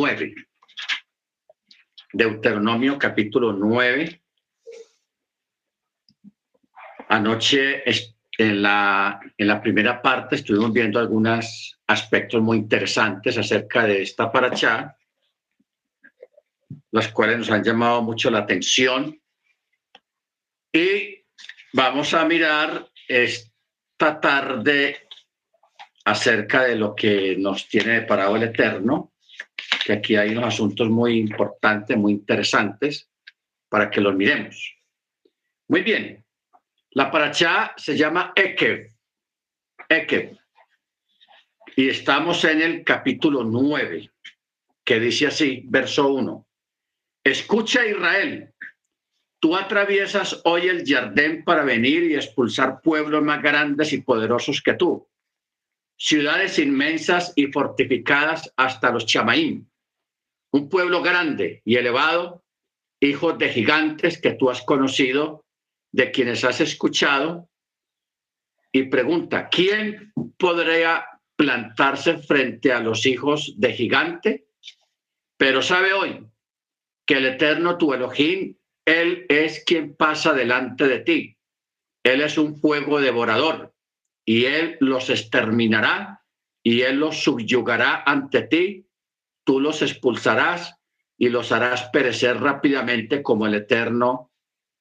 9. Deuteronomio capítulo 9. Anoche en la, en la primera parte estuvimos viendo algunos aspectos muy interesantes acerca de esta paracha, las cuales nos han llamado mucho la atención. Y vamos a mirar esta tarde acerca de lo que nos tiene deparado el Eterno, que aquí hay unos asuntos muy importantes, muy interesantes, para que los miremos. Muy bien, la paracha se llama Ekev, Ekev, y estamos en el capítulo 9, que dice así, verso 1. Escucha Israel, tú atraviesas hoy el jardín para venir y expulsar pueblos más grandes y poderosos que tú ciudades inmensas y fortificadas hasta los chamaín, un pueblo grande y elevado, hijos de gigantes que tú has conocido, de quienes has escuchado, y pregunta, ¿quién podría plantarse frente a los hijos de gigante? Pero sabe hoy que el eterno tu Elohim, Él es quien pasa delante de ti. Él es un fuego devorador y él los exterminará y él los subyugará ante ti, tú los expulsarás y los harás perecer rápidamente como el Eterno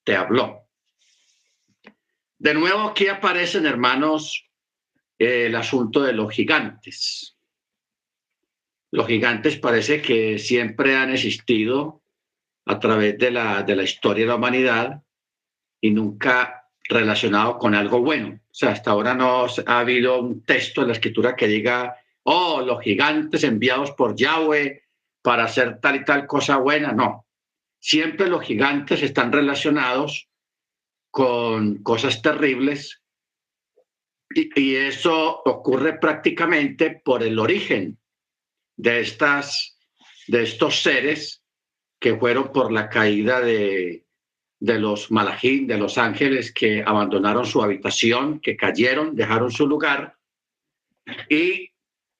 te habló. De nuevo aquí aparecen, hermanos, el asunto de los gigantes. Los gigantes parece que siempre han existido a través de la, de la historia de la humanidad y nunca relacionado con algo bueno. O sea, hasta ahora no ha habido un texto en la escritura que diga, oh, los gigantes enviados por Yahweh para hacer tal y tal cosa buena. No, siempre los gigantes están relacionados con cosas terribles y, y eso ocurre prácticamente por el origen de, estas, de estos seres que fueron por la caída de, de los malajín, de los ángeles que abandonaron su habitación, que cayeron, dejaron su lugar y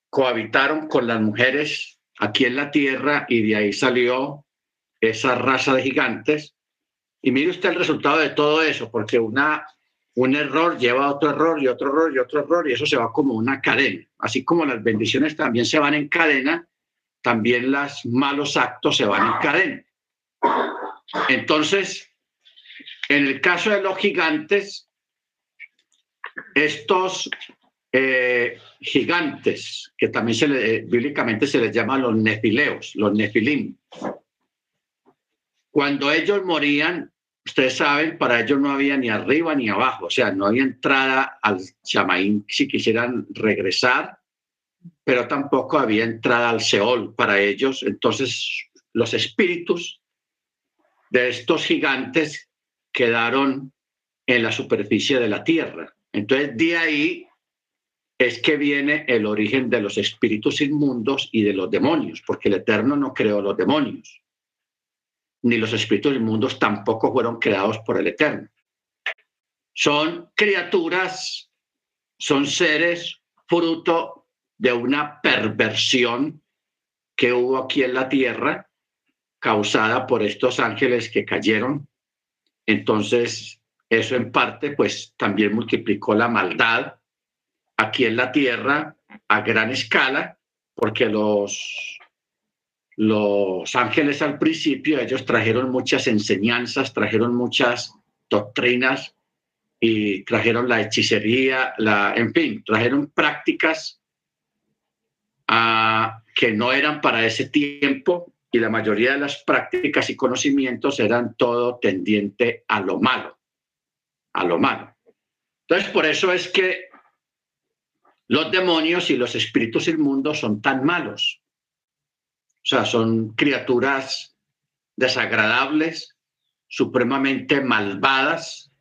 cohabitaron con las mujeres aquí en la tierra y de ahí salió esa raza de gigantes. Y mire usted el resultado de todo eso, porque una, un error lleva a otro error y otro error y otro error y eso se va como una cadena. Así como las bendiciones también se van en cadena, también los malos actos se van en cadena. Entonces, en el caso de los gigantes, estos eh, gigantes, que también se le, bíblicamente se les llama los nefileos, los nefilim, cuando ellos morían, ustedes saben, para ellos no había ni arriba ni abajo, o sea, no había entrada al chamaín si quisieran regresar, pero tampoco había entrada al Seol para ellos. Entonces, los espíritus de estos gigantes quedaron en la superficie de la tierra. Entonces, de ahí es que viene el origen de los espíritus inmundos y de los demonios, porque el Eterno no creó los demonios, ni los espíritus inmundos tampoco fueron creados por el Eterno. Son criaturas, son seres fruto de una perversión que hubo aquí en la tierra, causada por estos ángeles que cayeron entonces, eso en parte, pues también multiplicó la maldad aquí en la tierra a gran escala, porque los, los ángeles al principio, ellos trajeron muchas enseñanzas, trajeron muchas doctrinas y trajeron la hechicería, la, en fin, trajeron prácticas ah, que no eran para ese tiempo y la mayoría de las prácticas y conocimientos eran todo tendiente a lo malo, a lo malo. Entonces, por eso es que los demonios y los espíritus inmundos son tan malos. O sea, son criaturas desagradables, supremamente malvadas,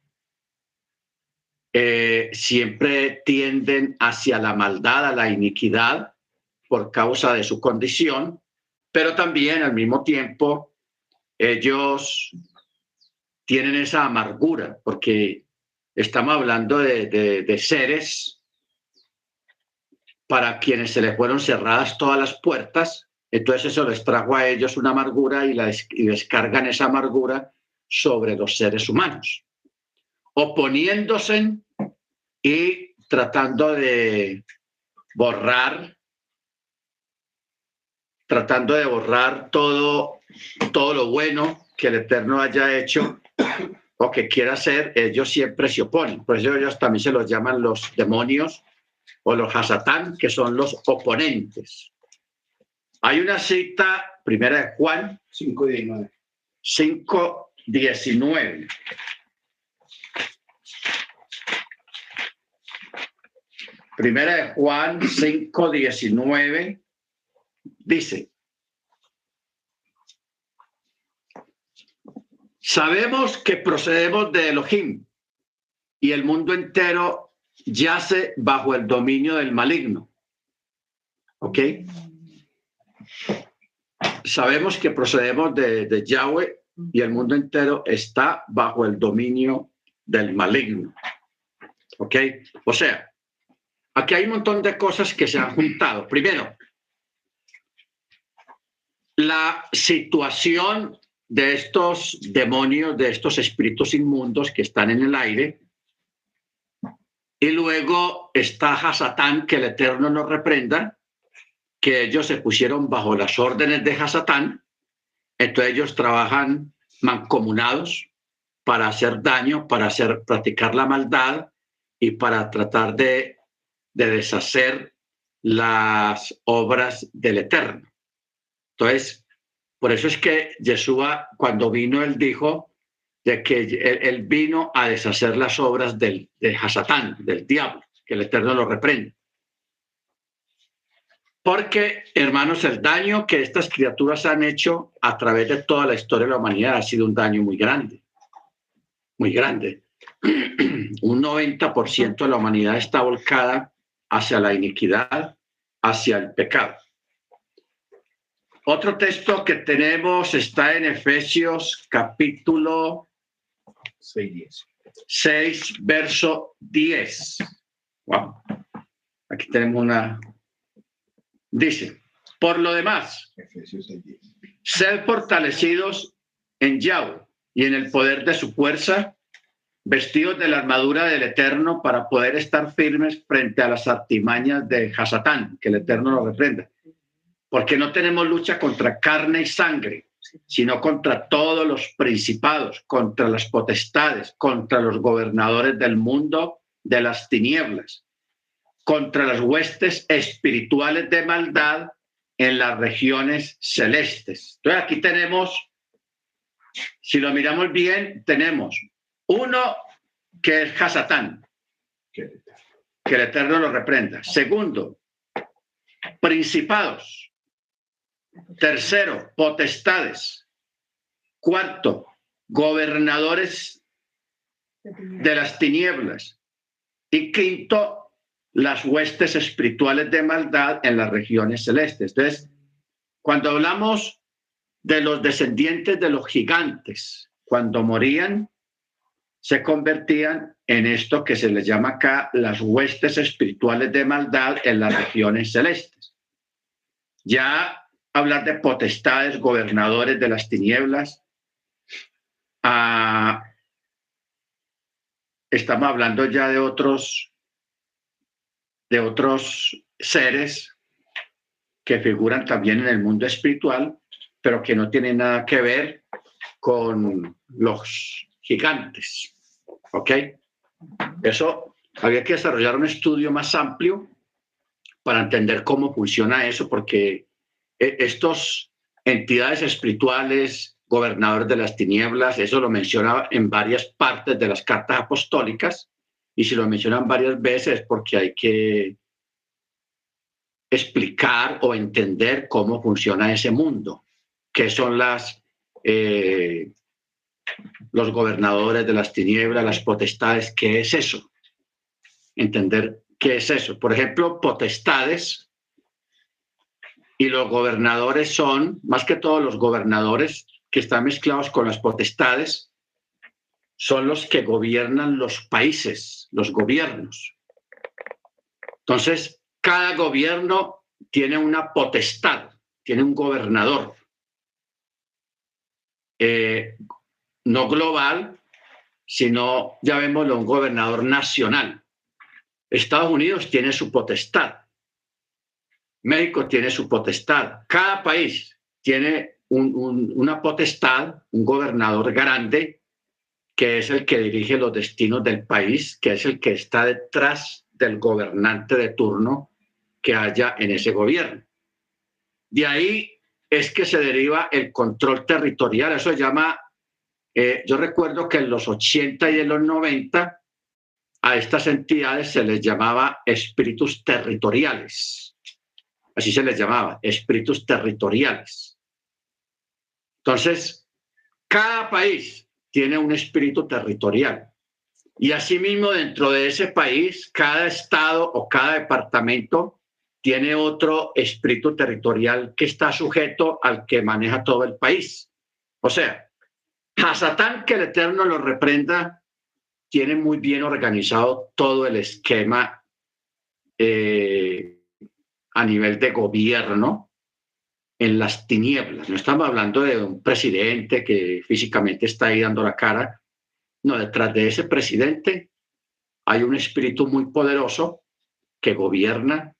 eh, siempre tienden hacia la maldad, a la iniquidad por causa de su condición pero también al mismo tiempo ellos tienen esa amargura, porque estamos hablando de, seres para quienes se les fueron cerradas todas las puertas Entonces eso les trajo a ellos una amargura y, la, y descargan esa amargura sobre los seres humanos, oponiéndose y tratando de borrar, tratando de borrar todo, todo lo bueno que el Eterno haya hecho o que quiera hacer, ellos siempre se oponen. Por eso ellos también se los llaman los demonios o los hasatán, que son los oponentes. Hay una cita, primera de Juan 5.19. 5.19. Primera de Juan 5.19 dice, sabemos que procedemos de Elohim y el mundo entero yace bajo el dominio del maligno. ¿Ok? Sabemos que procedemos de, de Yahweh y el mundo entero está bajo el dominio del maligno. ¿Ok? O sea, aquí hay un montón de cosas que se han juntado. Primero, la situación de estos demonios, de estos espíritus inmundos que están en el aire. Y luego está Hasatán, que el Eterno nos reprenda, que ellos se pusieron bajo las órdenes de Hasatán. Entonces ellos trabajan mancomunados para hacer daño, para hacer, practicar la maldad y para tratar de, de deshacer las obras del Eterno. Entonces, por eso es que Yeshua, cuando vino, él dijo de que él, vino a deshacer las obras del, de Hasatán, del diablo, que el Eterno lo reprende. Porque, hermanos, el daño que estas criaturas han hecho a través de toda la historia de la humanidad ha sido un daño muy grande, muy grande. un 90% de la humanidad está volcada hacia la iniquidad, hacia el pecado. Otro texto que tenemos está en Efesios capítulo 6, 6 verso 10. Wow. Aquí tenemos una. Dice, por lo demás, sed fortalecidos en Yahweh y en el poder de su fuerza, vestidos de la armadura del Eterno para poder estar firmes frente a las artimañas de Hasatán, que el Eterno lo reprenda porque no tenemos lucha contra carne y sangre, sino contra todos los principados, contra las potestades, contra los gobernadores del mundo de las tinieblas, contra las huestes espirituales de maldad en las regiones celestes. Entonces aquí tenemos, si lo miramos bien, tenemos uno que es Hasatán, que el Eterno lo reprenda. Segundo, principados, Tercero, potestades. Cuarto, gobernadores de las tinieblas. Y quinto, las huestes espirituales de maldad en las regiones celestes. Entonces, cuando hablamos de los descendientes de los gigantes, cuando morían, se convertían en esto que se les llama acá las huestes espirituales de maldad en las regiones celestes. Ya hablar de potestades, gobernadores de las tinieblas. Ah, estamos hablando ya de otros, de otros seres que figuran también en el mundo espiritual, pero que no tienen nada que ver con los gigantes. ¿Ok? Eso había que desarrollar un estudio más amplio para entender cómo funciona eso, porque estos entidades espirituales, gobernadores de las tinieblas, eso lo menciona en varias partes de las cartas apostólicas, y si lo mencionan varias veces porque hay que explicar o entender cómo funciona ese mundo, qué son las eh, los gobernadores de las tinieblas, las potestades, qué es eso, entender qué es eso. Por ejemplo, potestades y los gobernadores son, más que todos los gobernadores que están mezclados con las potestades, son los que gobiernan los países, los gobiernos. Entonces, cada gobierno tiene una potestad, tiene un gobernador, eh, no global, sino, ya vemos, un gobernador nacional. Estados Unidos tiene su potestad. México tiene su potestad. Cada país tiene una potestad, un gobernador grande, que es el que dirige los destinos del país, que es el que está detrás del gobernante de turno que haya en ese gobierno. De ahí es que se deriva el control territorial. Eso se llama, eh, yo recuerdo que en los 80 y en los 90 a estas entidades se les llamaba espíritus territoriales. Así se les llamaba, espíritus territoriales. Entonces, cada país tiene un espíritu territorial. Y asimismo, dentro de ese país, cada estado o cada departamento tiene otro espíritu territorial que está sujeto al que maneja todo el país. O sea, a Satán que el Eterno lo reprenda, tiene muy bien organizado todo el esquema eh, a nivel de gobierno en las tinieblas. No estamos hablando de un presidente que físicamente está ahí dando la cara. No, detrás de ese presidente hay un espíritu muy poderoso que gobierna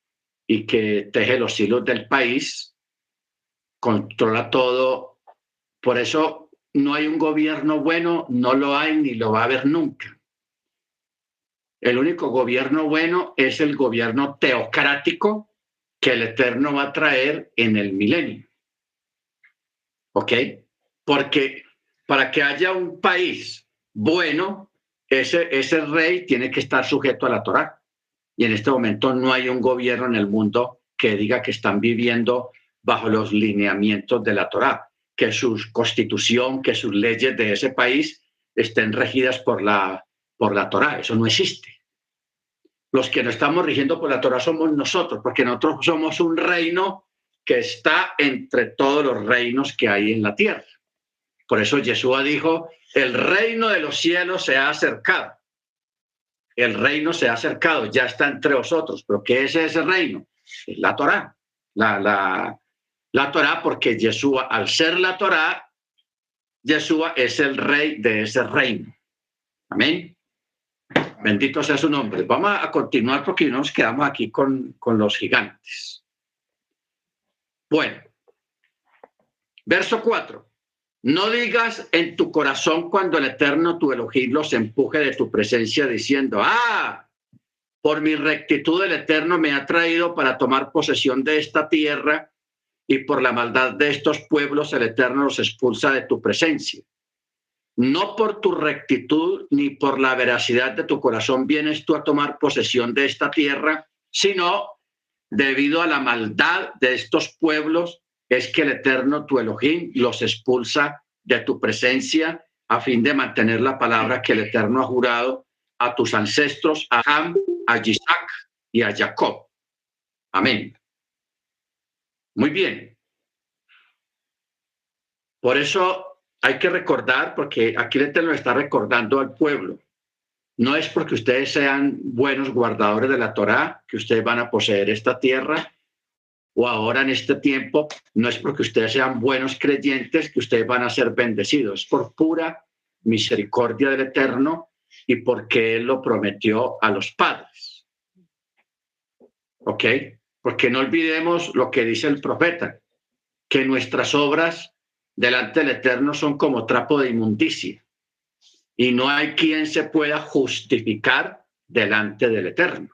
y que teje los hilos del país, controla todo. Por eso no hay un gobierno bueno, no lo hay ni lo va a haber nunca. El único gobierno bueno es el gobierno teocrático que el Eterno va a traer en el milenio. ¿Ok? Porque para que haya un país bueno, ese, ese rey tiene que estar sujeto a la Torá y en este momento no hay un gobierno en el mundo que diga que están viviendo bajo los lineamientos de la Torá, que su constitución, que sus leyes de ese país estén regidas por la, por la Torá. Eso no existe. Los que no estamos rigiendo por la Torá somos nosotros, porque nosotros somos un reino que está entre todos los reinos que hay en la tierra. Por eso Yeshua dijo, el reino de los cielos se ha acercado el reino se ha acercado, ya está entre vosotros. ¿Pero qué es ese reino? Es la Torá. La, la, la Torá, porque Yeshua, al ser la Torá, Yeshua es el rey de ese reino. Amén. Bendito sea su nombre. Vamos a continuar porque nos quedamos aquí con, con los gigantes. Bueno, verso 4. No digas en tu corazón cuando el Eterno tu Elohim los empuje de tu presencia diciendo, ah, por mi rectitud el Eterno me ha traído para tomar posesión de esta tierra y por la maldad de estos pueblos el Eterno los expulsa de tu presencia. No por tu rectitud ni por la veracidad de tu corazón vienes tú a tomar posesión de esta tierra, sino debido a la maldad de estos pueblos es que el Eterno, tu Elohim, los expulsa de tu presencia a fin de mantener la palabra que el Eterno ha jurado a tus ancestros, a Ham, a Isaac y a Jacob. Amén. Muy bien. Por eso hay que recordar, porque aquí el Eterno está recordando al pueblo. No es porque ustedes sean buenos guardadores de la Torá que ustedes van a poseer esta tierra, o ahora en este tiempo, no es porque ustedes sean buenos creyentes que ustedes van a ser bendecidos, por pura misericordia del Eterno y porque Él lo prometió a los padres. ¿Ok? Porque no olvidemos lo que dice el profeta, que nuestras obras delante del Eterno son como trapo de inmundicia y no hay quien se pueda justificar delante del Eterno.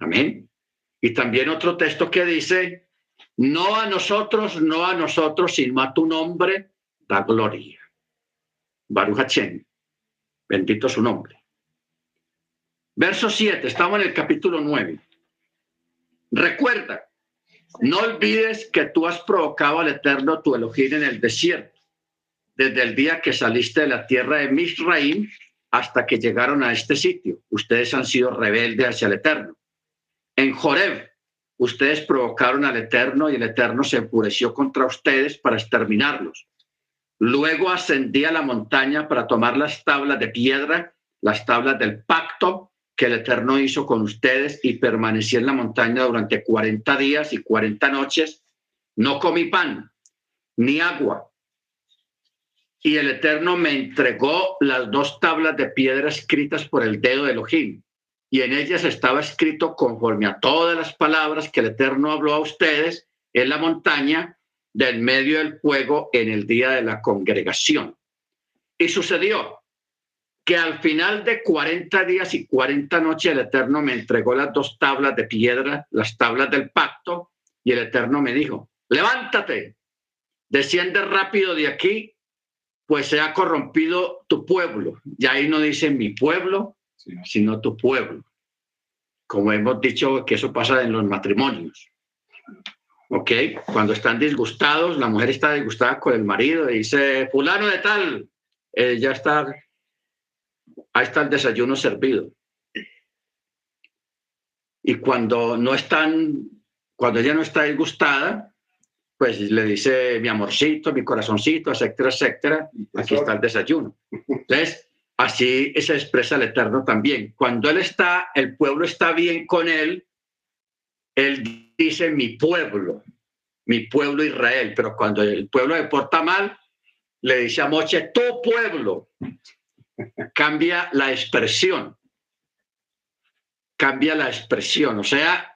Amén. Y también otro texto que dice, no a nosotros, no a nosotros, sino a tu nombre, da gloria. Baruch bendito su nombre. Verso 7, estamos en el capítulo 9. Recuerda, no olvides que tú has provocado al Eterno tu Elohim en el desierto, desde el día que saliste de la tierra de Misraim hasta que llegaron a este sitio. Ustedes han sido rebeldes hacia el Eterno. En Joreb, ustedes provocaron al Eterno y el Eterno se enfureció contra ustedes para exterminarlos. Luego ascendí a la montaña para tomar las tablas de piedra, las tablas del pacto que el Eterno hizo con ustedes y permanecí en la montaña durante 40 días y 40 noches no comí pan ni agua. Y el Eterno me entregó las dos tablas de piedra escritas por el dedo de Elohim. Y en ellas estaba escrito conforme a todas las palabras que el Eterno habló a ustedes en la montaña del medio del fuego en el día de la congregación. Y sucedió que al final de 40 días y 40 noches el Eterno me entregó las dos tablas de piedra, las tablas del pacto, y el Eterno me dijo, levántate, desciende rápido de aquí, pues se ha corrompido tu pueblo. Y ahí no dice mi pueblo, sino tu pueblo. Como hemos dicho que eso pasa en los matrimonios. ¿Ok? Cuando están disgustados, la mujer está disgustada con el marido y dice, fulano de tal, eh, ya está ahí está el desayuno servido. Y cuando no están, cuando ella no está disgustada, pues le dice mi amorcito, mi corazoncito, etcétera, etcétera, aquí está el desayuno. Entonces, así se expresa el Eterno también. Cuando Él está, el pueblo está bien con Él, Él dice mi pueblo, mi pueblo Israel, pero cuando el pueblo se porta mal, le dice a Moche, tu pueblo cambia la expresión. Cambia la expresión. O sea,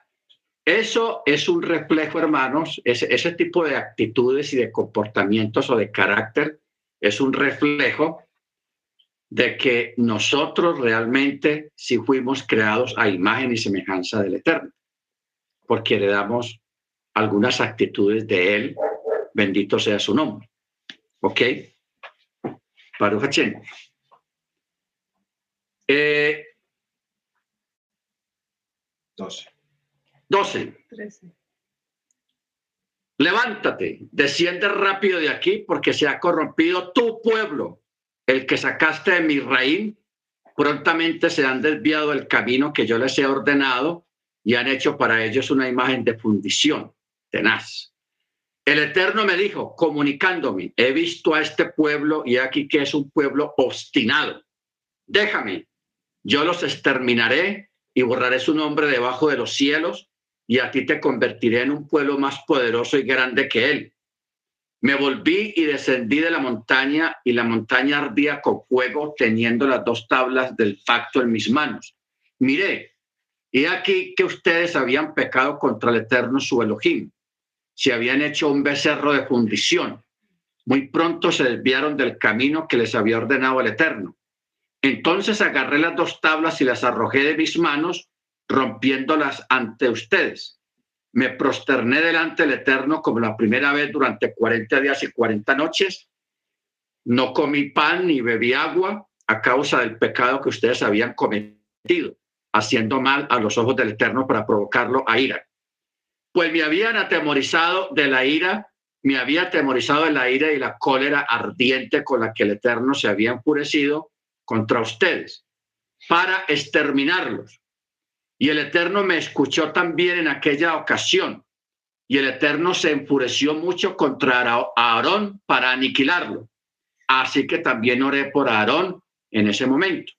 eso es un reflejo, hermanos, ese, ese tipo de actitudes y de comportamientos o de carácter es un reflejo de que nosotros realmente sí fuimos creados a imagen y semejanza del Eterno, porque heredamos algunas actitudes de Él, bendito sea su nombre. ¿Ok? Baruch 12. 12. Levántate, desciende rápido de aquí porque se ha corrompido tu pueblo, el que sacaste de mi raíz. Prontamente se han desviado del camino que yo les he ordenado y han hecho para ellos una imagen de fundición tenaz. El Eterno me dijo, comunicándome, he visto a este pueblo y aquí que es un pueblo obstinado. Déjame, yo los exterminaré y borraré su nombre debajo de los cielos, y a ti te convertiré en un pueblo más poderoso y grande que él. Me volví y descendí de la montaña, y la montaña ardía con fuego, teniendo las dos tablas del pacto en mis manos. Miré, y aquí que ustedes habían pecado contra el eterno su Elohim, se habían hecho un becerro de fundición. Muy pronto se desviaron del camino que les había ordenado el eterno entonces agarré las dos tablas y las arrojé de mis manos, rompiéndolas ante ustedes. Me prosterné delante del Eterno como la primera vez durante 40 días y 40 noches. No comí pan ni bebí agua a causa del pecado que ustedes habían cometido, haciendo mal a los ojos del Eterno para provocarlo a ira. Pues me habían atemorizado de la ira, me había atemorizado de la ira y la cólera ardiente con la que el Eterno se había enfurecido contra ustedes para exterminarlos. Y el Eterno me escuchó también en aquella ocasión. Y el Eterno se enfureció mucho contra Aarón para aniquilarlo. Así que también oré por Aarón en ese momento.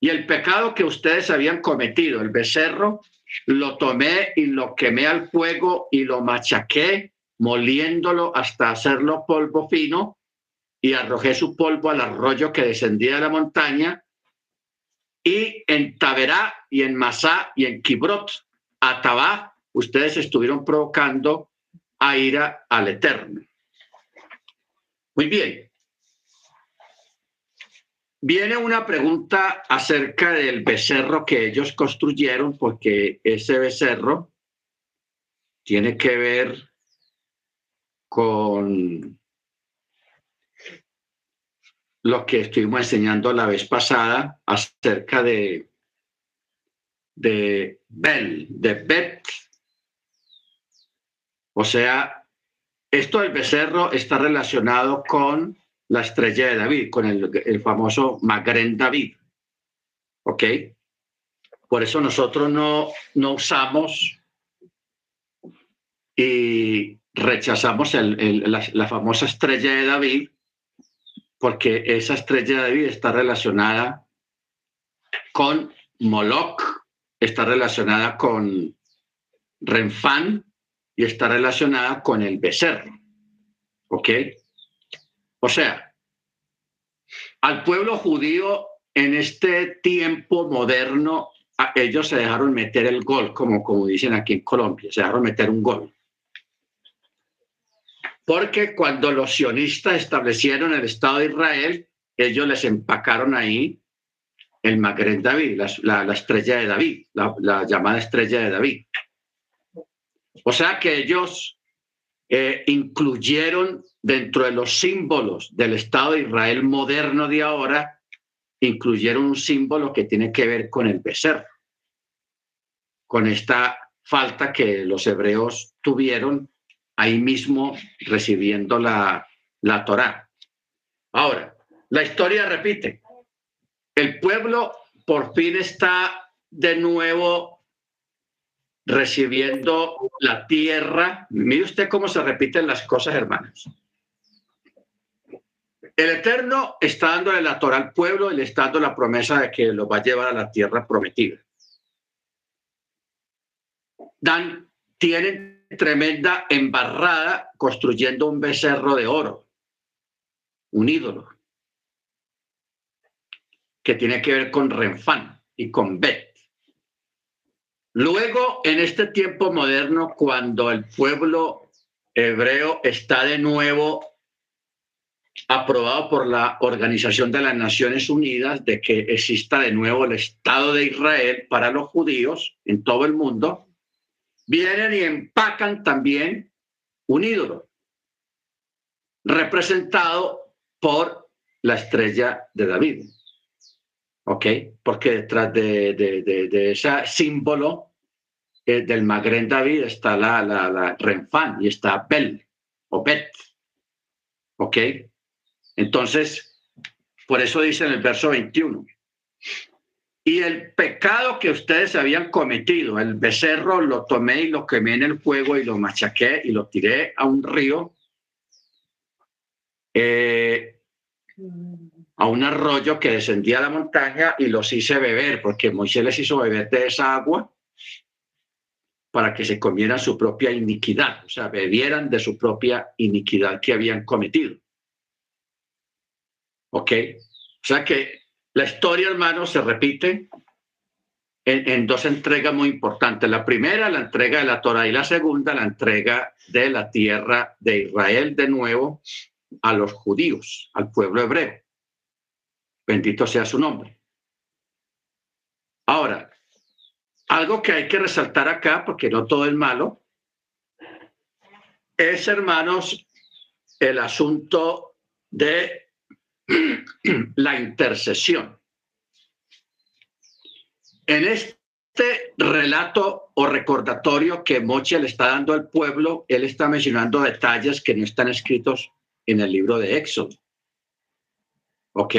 Y el pecado que ustedes habían cometido, el becerro, lo tomé y lo quemé al fuego y lo machaqué, moliéndolo hasta hacerlo polvo fino y arrojé su polvo al arroyo que descendía de la montaña, y en Taberá y en Masá y en Kibrot, Atabá, ustedes estuvieron provocando a ira al Eterno. Muy bien. Viene una pregunta acerca del becerro que ellos construyeron, porque ese becerro tiene que ver con lo que estuvimos enseñando la vez pasada acerca de, de Bel, de Bet. O sea, esto del becerro está relacionado con la estrella de David, con el, el famoso Magren David. ¿Ok? Por eso nosotros no, no usamos y rechazamos la famosa estrella de David porque esa estrella de David está relacionada con Moloch, está relacionada con Renfán y está relacionada con el becerro. ¿Ok? O sea, al pueblo judío en este tiempo moderno, ellos se dejaron meter el gol, como, como dicen aquí en Colombia, se dejaron meter un gol. Porque cuando los sionistas establecieron el Estado de Israel, ellos les empacaron ahí el Magren David, la, estrella de David, la, llamada estrella de David. O sea que ellos eh, incluyeron dentro de los símbolos del Estado de Israel moderno de ahora, incluyeron un símbolo que tiene que ver con el becerro, con esta falta que los hebreos tuvieron ahí mismo recibiendo la, la Torá. Ahora, la historia repite. El pueblo por fin está de nuevo recibiendo la tierra. Mire usted cómo se repiten las cosas, hermanos. El Eterno está dándole la Torah al pueblo y le está dando la promesa de que lo va a llevar a la tierra prometida. Dan, tienen tremenda embarrada construyendo un becerro de oro, un ídolo, que tiene que ver con Renfán y con Bet. Luego, en este tiempo moderno, cuando el pueblo hebreo está de nuevo aprobado por la Organización de las Naciones Unidas de que exista de nuevo el Estado de Israel para los judíos en todo el mundo, vienen y empacan también un ídolo representado por la estrella de David. ¿Ok? Porque detrás de, ese símbolo eh, del Magren David está la, la, la y está Bel o Bet. ¿Ok? Entonces, por eso dice en el verso 21, y el pecado que ustedes habían cometido, el becerro lo tomé y lo quemé en el fuego y lo machaqué y lo tiré a un río, eh, a un arroyo que descendía a la montaña y los hice beber, porque Moisés les hizo beber de esa agua para que se comieran su propia iniquidad, o sea, bebieran de su propia iniquidad que habían cometido. ¿Ok? O sea que la historia, hermano, se repite en, dos entregas muy importantes. La primera, la entrega de la Torah, y la segunda, la entrega de la tierra de Israel de nuevo a los judíos, al pueblo hebreo. Bendito sea su nombre. Ahora, algo que hay que resaltar acá, porque no todo es malo, es, hermanos, el asunto de la intercesión. En este relato o recordatorio que Moche le está dando al pueblo, él está mencionando detalles que no están escritos en el libro de Éxodo. ¿Ok?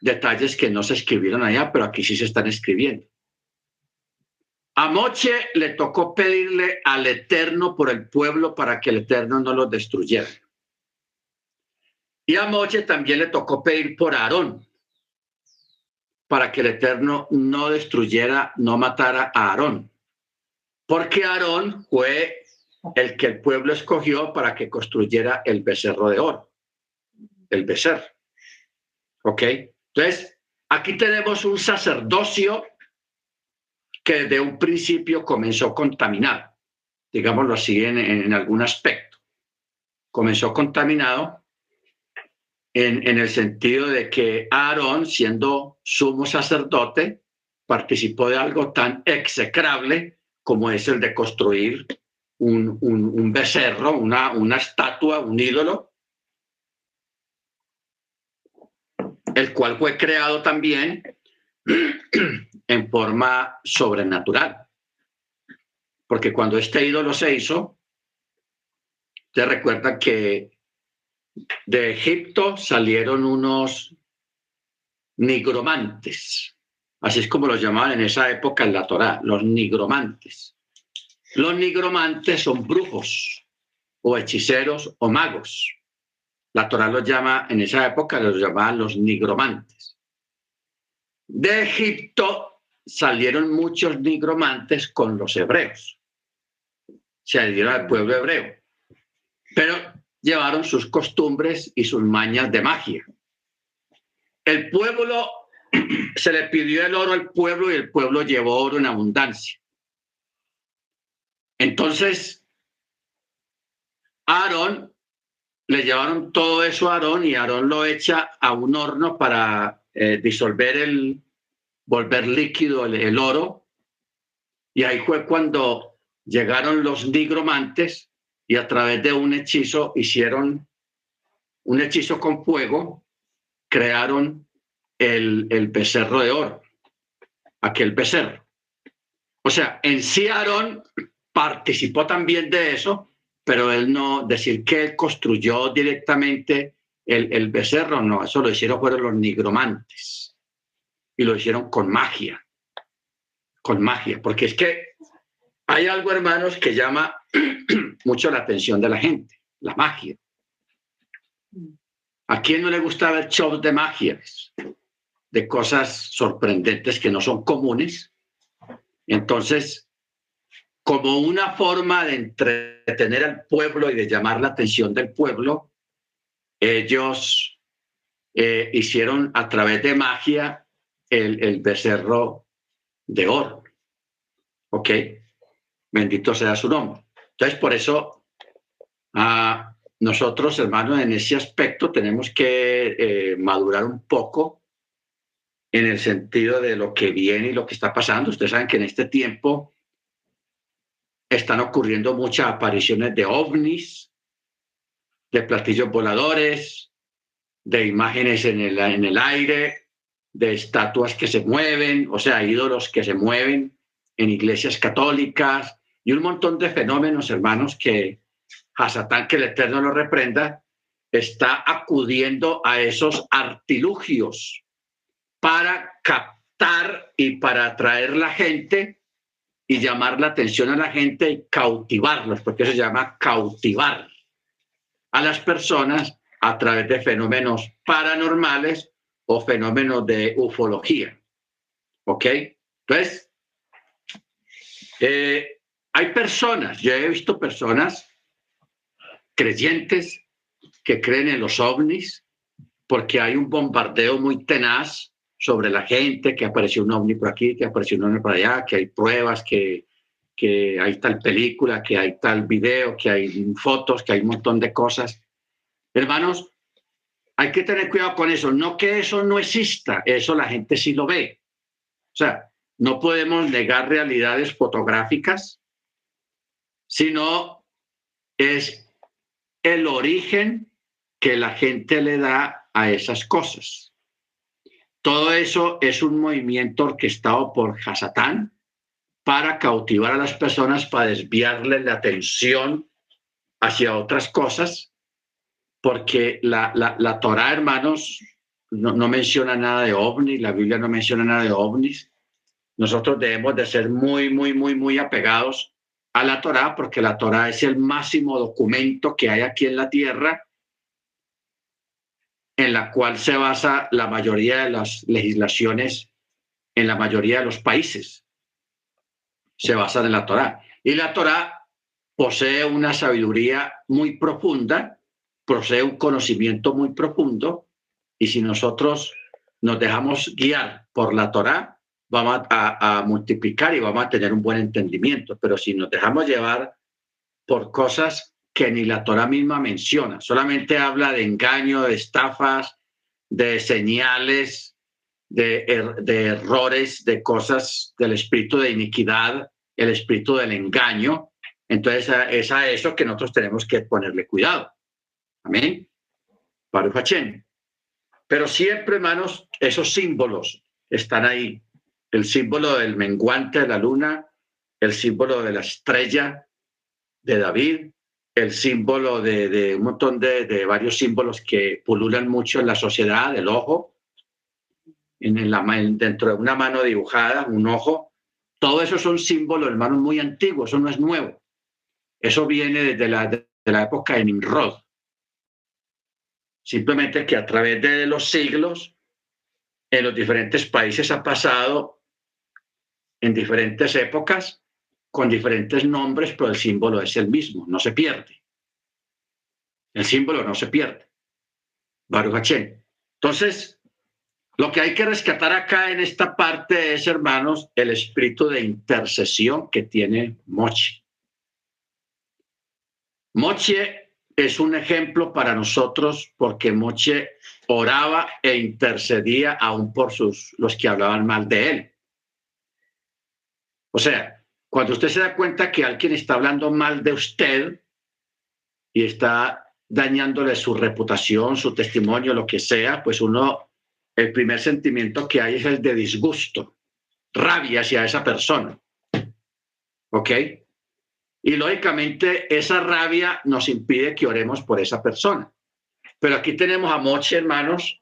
Detalles que no se escribieron allá, pero aquí sí se están escribiendo. A Moche le tocó pedirle al Eterno por el pueblo para que el Eterno no lo destruyera. Y a Moche también le tocó pedir por Aarón, para que el Eterno no destruyera, no matara a Aarón. Porque Aarón fue el que el pueblo escogió para que construyera el becerro de oro, el becerro. ¿Ok? Entonces, aquí tenemos un sacerdocio que desde un principio comenzó contaminado, digámoslo así en, en algún aspecto. Comenzó contaminado en, el sentido de que Aarón, siendo sumo sacerdote, participó de algo tan execrable como es el de construir un, becerro, una, una estatua, un ídolo, el cual fue creado también en forma sobrenatural. Porque cuando este ídolo se hizo, te recuerda que de Egipto salieron unos nigromantes, así es como los llamaban en esa época en la Torá, los nigromantes. Los nigromantes son brujos o hechiceros o magos. La Torá los llama, en esa época los llamaban los nigromantes. De Egipto salieron muchos nigromantes con los hebreos se adhirieron al pueblo hebreo, pero llevaron sus costumbres y sus mañas de magia. El pueblo, se le pidió el oro al pueblo y el pueblo llevó oro en abundancia. Entonces, Aarón, le llevaron todo eso a Aarón y Aarón lo echa a un horno para eh, disolver el, volver líquido el, oro. Y ahí fue cuando llegaron los nigromantes y a través de un hechizo hicieron un hechizo con fuego, crearon el, el becerro de oro, aquel becerro. O sea, en sí Aarón participó también de eso, pero él no, decir que él construyó directamente el, el becerro, no, eso lo hicieron fueron los nigromantes y lo hicieron con magia, con magia, porque es que hay algo, hermanos, que llama mucho la atención de la gente, la magia. ¿A quién no le gusta ver shows de magia? De cosas sorprendentes que no son comunes. Entonces, como una forma de entretener al pueblo y de llamar la atención del pueblo, ellos eh, hicieron a través de magia el, becerro de oro. ¿Ok? Bendito sea su nombre. Entonces, por eso, nosotros, hermanos, en ese aspecto tenemos que eh, madurar un poco en el sentido de lo que viene y lo que está pasando. Ustedes saben que en este tiempo están ocurriendo muchas apariciones de ovnis, de platillos voladores, de imágenes en el, en el aire, de estatuas que se mueven, o sea, ídolos que se mueven en iglesias católicas y un montón de fenómenos, hermanos, que a Satán, que el Eterno lo reprenda, está acudiendo a esos artilugios para captar y para atraer la gente y llamar la atención a la gente y cautivarlos, porque se llama cautivar a las personas a través de fenómenos paranormales o fenómenos de ufología. ¿Ok? Entonces, eh, hay personas, yo he visto personas creyentes que creen en los ovnis porque hay un bombardeo muy tenaz sobre la gente, que apareció un ovni por aquí, que apareció un ovni por allá, que hay pruebas, que, que hay tal película, que hay tal video, que hay fotos, que hay un montón de cosas. Hermanos, hay que tener cuidado con eso. No que eso no exista, eso la gente sí lo ve. O sea, no podemos negar realidades fotográficas, sino es el origen que la gente le da a esas cosas. Todo eso es un movimiento orquestado por Hasatán para cautivar a las personas, para desviarles la atención hacia otras cosas, porque la, la, Torah, hermanos, no, no, menciona nada de ovnis, la Biblia no menciona nada de ovnis. Nosotros debemos de ser muy, muy, muy, muy apegados a la Torah, porque la Torah es el máximo documento que hay aquí en la tierra en la cual se basa la mayoría de las legislaciones en la mayoría de los países. Se basan en la Torá. Y la Torá posee una sabiduría muy profunda, posee un conocimiento muy profundo, y si nosotros nos dejamos guiar por la Torá, vamos a, a multiplicar y vamos a tener un buen entendimiento. Pero si nos dejamos llevar por cosas que ni la Torah misma menciona, solamente habla de engaño, de estafas, de señales, de, er, de, errores, de cosas del espíritu de iniquidad, el espíritu del engaño. Entonces es a eso que nosotros tenemos que ponerle cuidado. Amén. Pero siempre, hermanos, esos símbolos están ahí. El símbolo del menguante de la luna, el símbolo de la estrella de David, el símbolo de, un montón de, varios símbolos que pululan mucho en la sociedad, el ojo, en la, dentro de una mano dibujada, un ojo. Todo eso son símbolos, hermanos, muy antiguos, eso no es nuevo. Eso viene desde la, de la época de Nimrod. Simplemente que a través de los siglos, en los diferentes países ha pasado, en diferentes épocas, con diferentes nombres, pero el símbolo es el mismo, no se pierde. El símbolo no se pierde. Baruch Entonces, lo que hay que rescatar acá en esta parte es, hermanos, el espíritu de intercesión que tiene Moche. Moche es un ejemplo para nosotros porque Moche oraba e intercedía aún por sus, los que hablaban mal de él. O sea, cuando usted se da cuenta que alguien está hablando mal de usted y está dañándole su reputación, su testimonio, lo que sea, pues uno el primer sentimiento que hay es el de disgusto, rabia hacia esa persona. ¿Ok? Y lógicamente esa rabia nos impide que oremos por esa persona. Pero aquí tenemos a Moche, hermanos,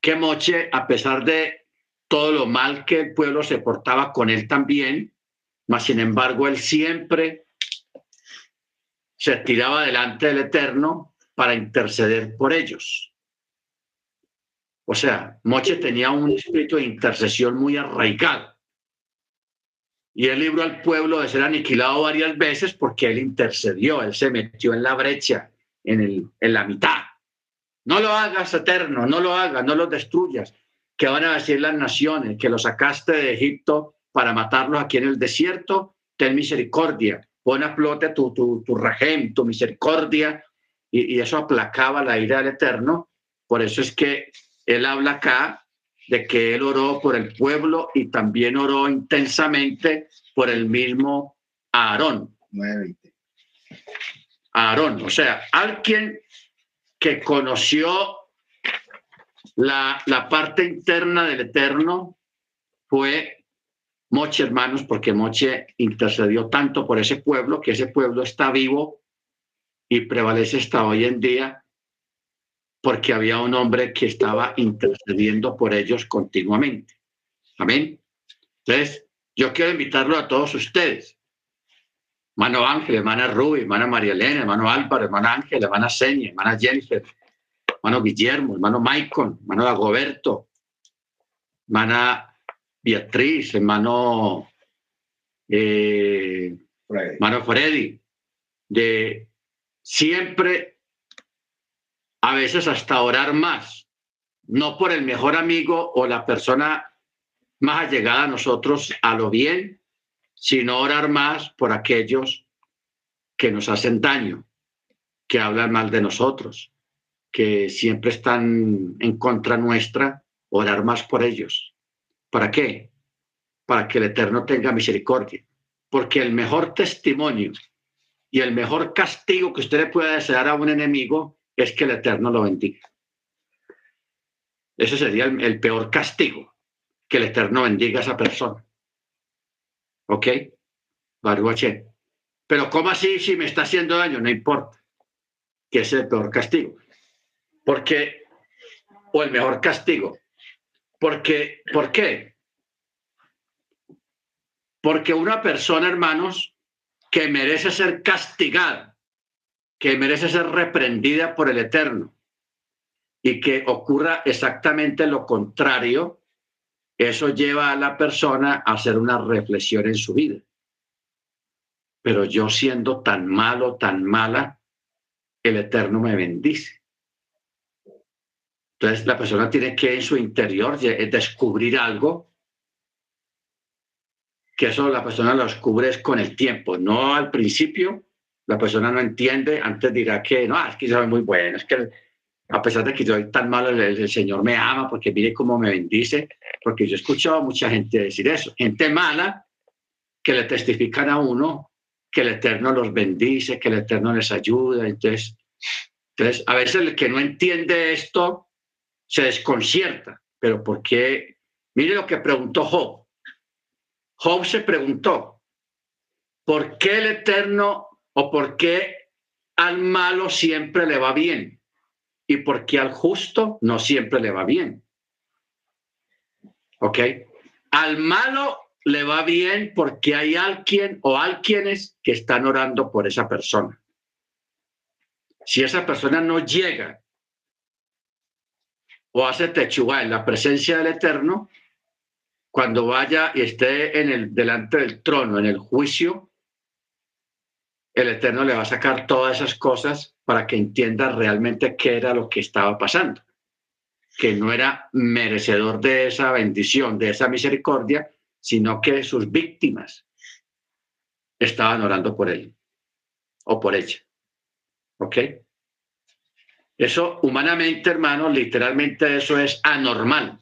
que Moche, a pesar de todo lo mal que el pueblo se portaba con él también, mas sin embargo él siempre se tiraba delante del Eterno para interceder por ellos. O sea, Moche tenía un espíritu de intercesión muy arraigado. Y él libró al pueblo de ser aniquilado varias veces porque él intercedió, él se metió en la brecha, en, el, en la mitad. No lo hagas eterno, no lo hagas, no lo destruyas. Que van a decir las naciones que lo sacaste de Egipto para matarlos aquí en el desierto? Ten misericordia, pon a flote tu, tu, tu tu misericordia. Y, y eso aplacaba la ira del Eterno. Por eso es que él habla acá de que él oró por el pueblo y también oró intensamente por el mismo Aarón. Aarón, o sea, alguien que conoció la, la parte interna del Eterno fue Moche, hermanos, porque Moche intercedió tanto por ese pueblo que ese pueblo está vivo y prevalece hasta hoy en día porque había un hombre que estaba intercediendo por ellos continuamente. Amén. Entonces, yo quiero invitarlo a todos ustedes. Hermano Ángel, hermana Ruby, hermana María Elena, hermano Álvaro, hermana Ángel, hermana Seña, hermana Jennifer, hermano Guillermo, hermano Maicon, hermano Dagoberto, hermana Beatriz, hermano, eh, hermano Freddy, de siempre a veces hasta orar más, no por el mejor amigo o la persona más allegada a nosotros a lo bien, sino orar más por aquellos que nos hacen daño, que hablan mal de nosotros, que siempre están en contra nuestra, orar más por ellos. ¿Para qué? Para que el Eterno tenga misericordia. Porque el mejor testimonio y el mejor castigo que usted le pueda desear a un enemigo es que el Eterno lo bendiga. Ese sería el, peor castigo, que el Eterno bendiga a esa persona. ¿Ok? Baruache. Pero ¿cómo así si me está haciendo daño? No importa. Que es el peor castigo. Porque, o el mejor castigo. Porque, ¿por qué? Porque una persona, hermanos, que merece ser castigada que merece ser reprendida por el Eterno y que ocurra exactamente lo contrario, eso lleva a la persona a hacer una reflexión en su vida. Pero yo siendo tan malo, tan mala, el Eterno me bendice. Entonces la persona tiene que en su interior descubrir algo, que eso la persona lo descubre con el tiempo, no al principio, la persona no entiende, antes dirá que no, es que soy muy bueno, es que a pesar de que soy tan malo, el, Señor me ama porque mire cómo me bendice, porque yo he escuchado a mucha gente decir eso, gente mala que le testifican a uno que el Eterno los bendice, que el Eterno les ayuda. Entonces, entonces a veces el que no entiende esto se desconcierta, pero ¿por qué? Mire lo que preguntó Job. Job se preguntó, ¿por qué el Eterno ¿O por qué al malo siempre le va bien? ¿Y por qué al justo no siempre le va bien? ¿Ok? Al malo le va bien porque hay alguien o alguienes que están orando por esa persona. Si esa persona no llega o hace techua en la presencia del Eterno, cuando vaya y esté en el, delante del trono, en el juicio, el Eterno le va a sacar todas esas cosas para que entienda realmente qué era lo que estaba pasando, que no era merecedor de esa bendición, de esa misericordia, sino que sus víctimas estaban orando por él o por ella. ¿Ok? Eso humanamente, hermano, literalmente eso es anormal,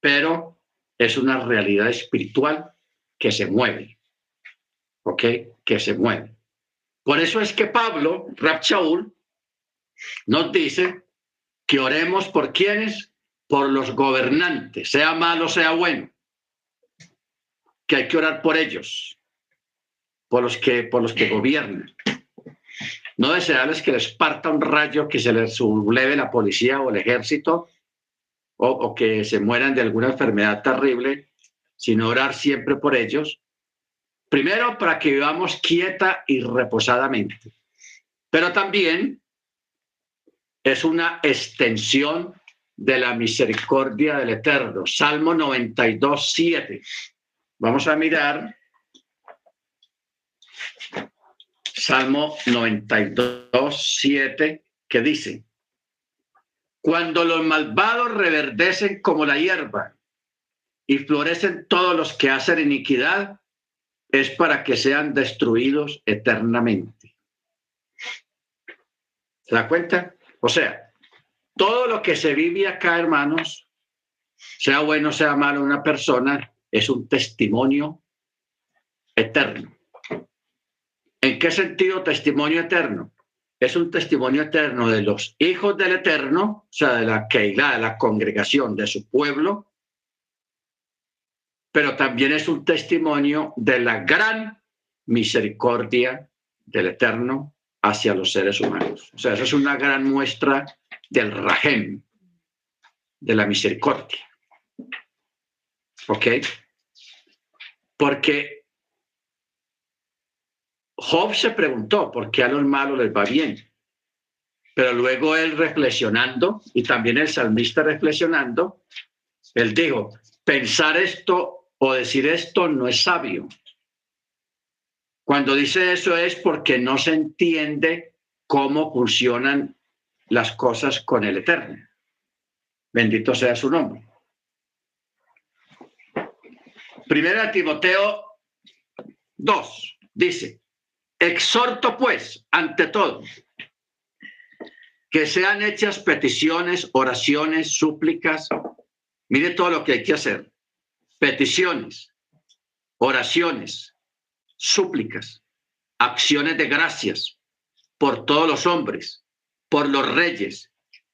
pero es una realidad espiritual que se mueve. ¿Ok? Que se mueve. Por eso es que Pablo, Rab nos dice que oremos por quienes, por los gobernantes, sea malo, sea bueno, que hay que orar por ellos, por los que, por los que gobiernan. No desearles que les parta un rayo, que se les subleve la policía o el ejército, o, que se mueran de alguna enfermedad terrible, sino orar siempre por ellos. Primero, para que vivamos quieta y reposadamente, pero también es una extensión de la misericordia del Eterno. Salmo 92, 7. Vamos a mirar Salmo 92, 7, que dice, cuando los malvados reverdecen como la hierba y florecen todos los que hacen iniquidad, es para que sean destruidos eternamente. ¿Se da cuenta? O sea, todo lo que se vive acá, hermanos, sea bueno, sea malo, una persona, es un testimonio eterno. ¿En qué sentido testimonio eterno? Es un testimonio eterno de los hijos del Eterno, o sea, de la Keilah, de la congregación, de su pueblo, pero también es un testimonio de la gran misericordia del Eterno hacia los seres humanos. O sea, esa es una gran muestra del rajem, de la misericordia. ¿Ok? Porque Job se preguntó por qué a los malos les va bien. Pero luego él reflexionando, y también el salmista reflexionando, él dijo, pensar esto o decir esto no es sabio. Cuando dice eso es porque no se entiende cómo funcionan las cosas con el Eterno. Bendito sea su nombre. Primera Timoteo 2 dice, exhorto pues, ante todo, que sean hechas peticiones, oraciones, súplicas. Mire todo lo que hay que hacer. Peticiones, oraciones, súplicas, acciones de gracias por todos los hombres, por los reyes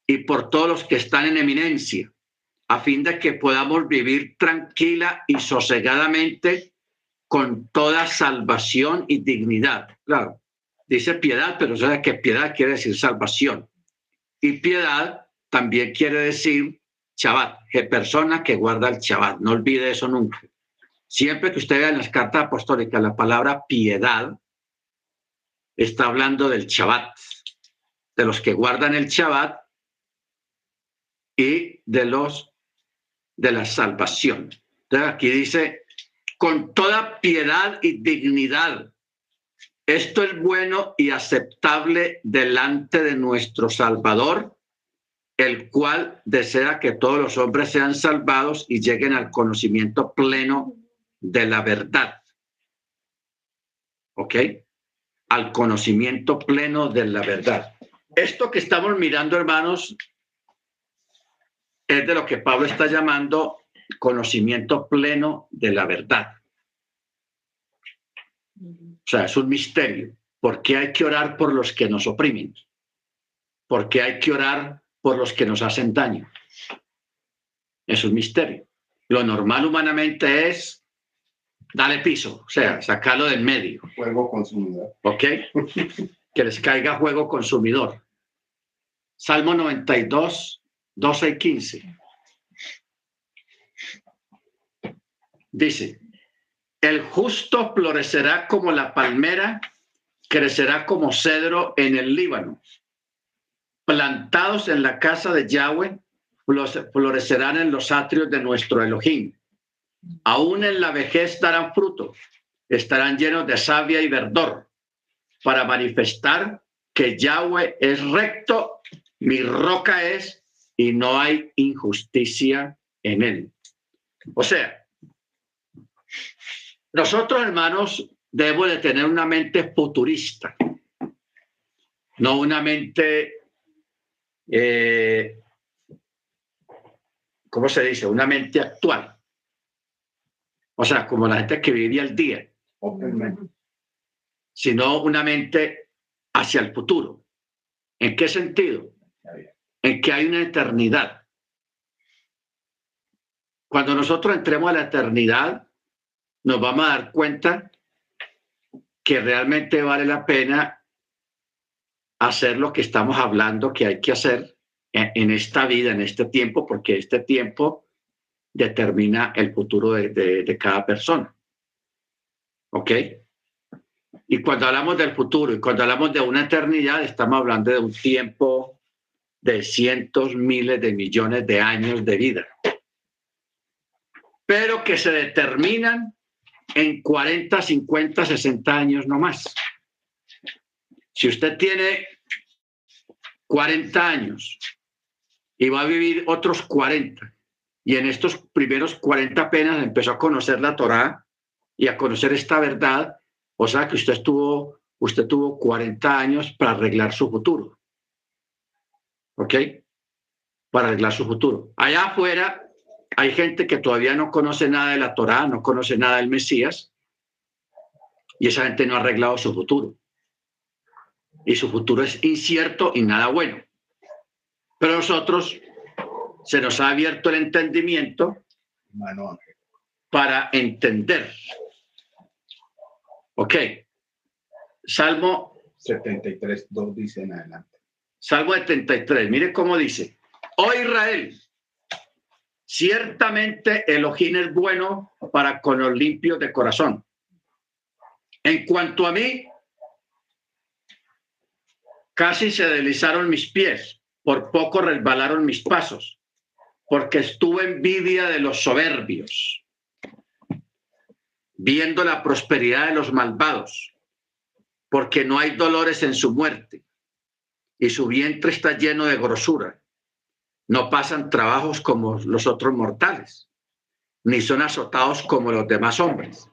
y por todos los que están en eminencia a fin de que podamos vivir tranquila y sosegadamente con toda salvación y dignidad. Claro, dice piedad, pero sabe que piedad quiere decir salvación. Y piedad también quiere decir Shabbat, que persona que guarda el Shabbat. No olvide eso nunca. Siempre que usted vea en las cartas apostólicas la palabra piedad, está hablando del Shabbat, de los que guardan el Shabbat y de los de la salvación. Entonces aquí dice, con toda piedad y dignidad, esto es bueno y aceptable delante de nuestro Salvador, el cual desea que todos los hombres sean salvados y lleguen al conocimiento pleno de la verdad. ¿Ok? Al conocimiento pleno de la verdad. Esto que estamos mirando, hermanos, es de lo que Pablo está llamando conocimiento pleno de la verdad. O sea, es un misterio. ¿Por qué hay que orar por los que nos oprimen? ¿Por qué hay que orar por los que nos hacen daño? Es un misterio. Lo normal humanamente es darle piso, o sea, sacarlo del medio. Juego consumidor. ¿Ok? que les caiga juego consumidor. Salmo 92, 12 y 15. Dice, el justo florecerá como la palmera, crecerá como cedro en el Líbano. Plantados en la casa de Yahweh, florecerán en los atrios de nuestro Elohim. aún en la vejez darán fruto, estarán llenos de savia y verdor, para manifestar que Yahweh es recto, mi roca es, y no hay injusticia en él. O sea, nosotros hermanos debemos de tener una mente futurista, no una mente, eh, ¿cómo se dice? Una mente actual. O sea, como la gente que vivía el día, sino una mente hacia el futuro. ¿En qué sentido? En que hay una eternidad. Cuando nosotros entremos a la eternidad, nos vamos a dar cuenta que realmente vale la pena hacer lo que estamos hablando que hay que hacer en, esta vida, en este tiempo, porque este tiempo determina el futuro de, cada persona. ¿Ok? Y cuando hablamos del futuro y cuando hablamos de una eternidad, estamos hablando de un tiempo de cientos, miles de millones de años de vida, pero que se determinan en 40, 50, 60 años no más. Si usted tiene 40 años y va a vivir otros 40, y en estos primeros 40 apenas empezó a conocer la Torá y a conocer esta verdad, o sea que usted estuvo, usted tuvo 40 años para arreglar su futuro. ¿Ok? Para arreglar su futuro. Allá afuera hay gente que todavía no conoce nada de la Torá, no conoce nada del Mesías, y esa gente no ha arreglado su futuro. Y su futuro es incierto y nada bueno. Pero nosotros se nos ha abierto el entendimiento para entender. Ok. Salmo 73, 2 dice en adelante. Salmo 73, mire cómo dice. Oh Israel, ciertamente Elohim es bueno para con los limpios de corazón. En cuanto a mí, casi se deslizaron mis pies, por poco resbalaron mis pasos porque estuve envidia de los soberbios, viendo la prosperidad de los malvados, porque no hay dolores en su muerte, y su vientre está lleno de grosura. No pasan trabajos como los otros mortales, ni son azotados como los demás hombres,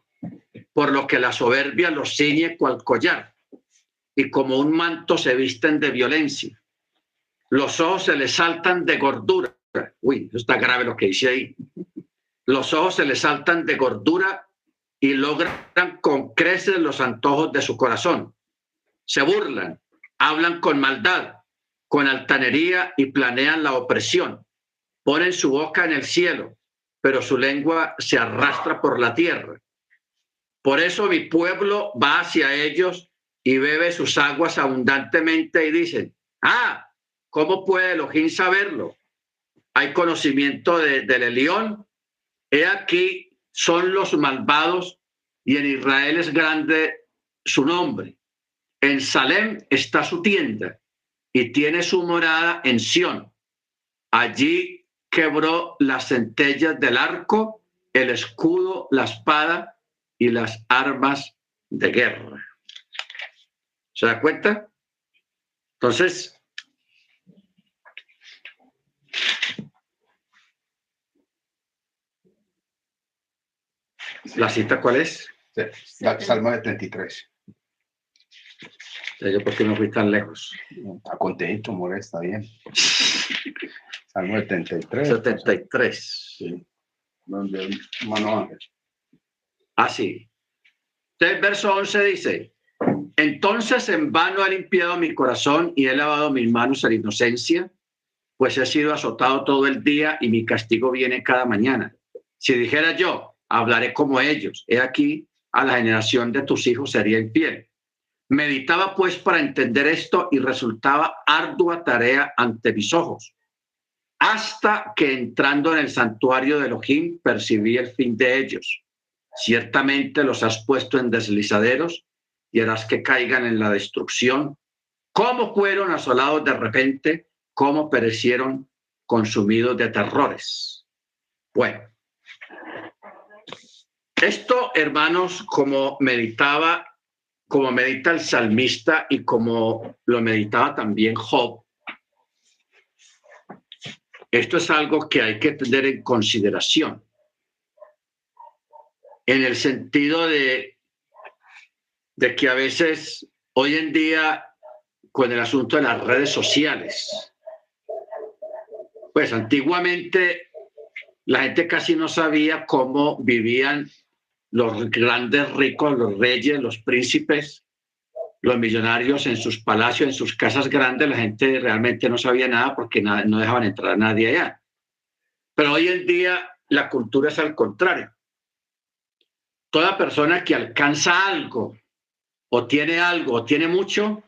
por lo que la soberbia los ciñe cual collar, y como un manto se visten de violencia. Los ojos se les saltan de gordura Uy, está grave lo que dice ahí. Los ojos se les saltan de gordura y logran con creces los antojos de su corazón. Se burlan, hablan con maldad, con altanería y planean la opresión. Ponen su boca en el cielo, pero su lengua se arrastra por la tierra. Por eso mi pueblo va hacia ellos y bebe sus aguas abundantemente y dicen, ah, ¿cómo puede Elohim saberlo? hay conocimiento de, del león. He aquí son los malvados y en Israel es grande su nombre. En Salem está su tienda y tiene su morada en Sión. Allí quebró las centellas del arco, el escudo, la espada y las armas de guerra. ¿Se da cuenta? Entonces, ¿La cita cuál es? Salmo de 33. Yo, ¿por qué no fui tan lejos? Está contento, More, está bien. Salmo de 73. 73. Sí. Donde mano ángel. Ah, sí. El verso 11 dice, entonces en vano he limpiado mi corazón y he lavado mis manos a la inocencia, pues he sido azotado todo el día y mi castigo viene cada mañana. Si dijera yo, hablaré como ellos. He aquí, a la generación de tus hijos sería infiel. Meditaba pues para entender esto y resultaba ardua tarea ante mis ojos, hasta que entrando en el santuario de Elohim percibí el fin de ellos. Ciertamente los has puesto en deslizaderos y harás que caigan en la destrucción. ¿Cómo fueron asolados de repente? ¿Cómo perecieron consumidos de terrores? Bueno, Esto, hermanos, como meditaba, como medita el salmista y como lo meditaba también Job, esto es algo que hay que tener en consideración, en el sentido de, de que a veces hoy en día, con el asunto de las redes sociales, pues antiguamente la gente casi no sabía cómo vivían los grandes ricos, los reyes, los príncipes, los millonarios en sus palacios, en sus casas grandes, la gente realmente no sabía nada porque no dejaban entrar a nadie allá. Pero hoy en día la cultura es al contrario. Toda persona que alcanza algo o tiene algo o tiene mucho,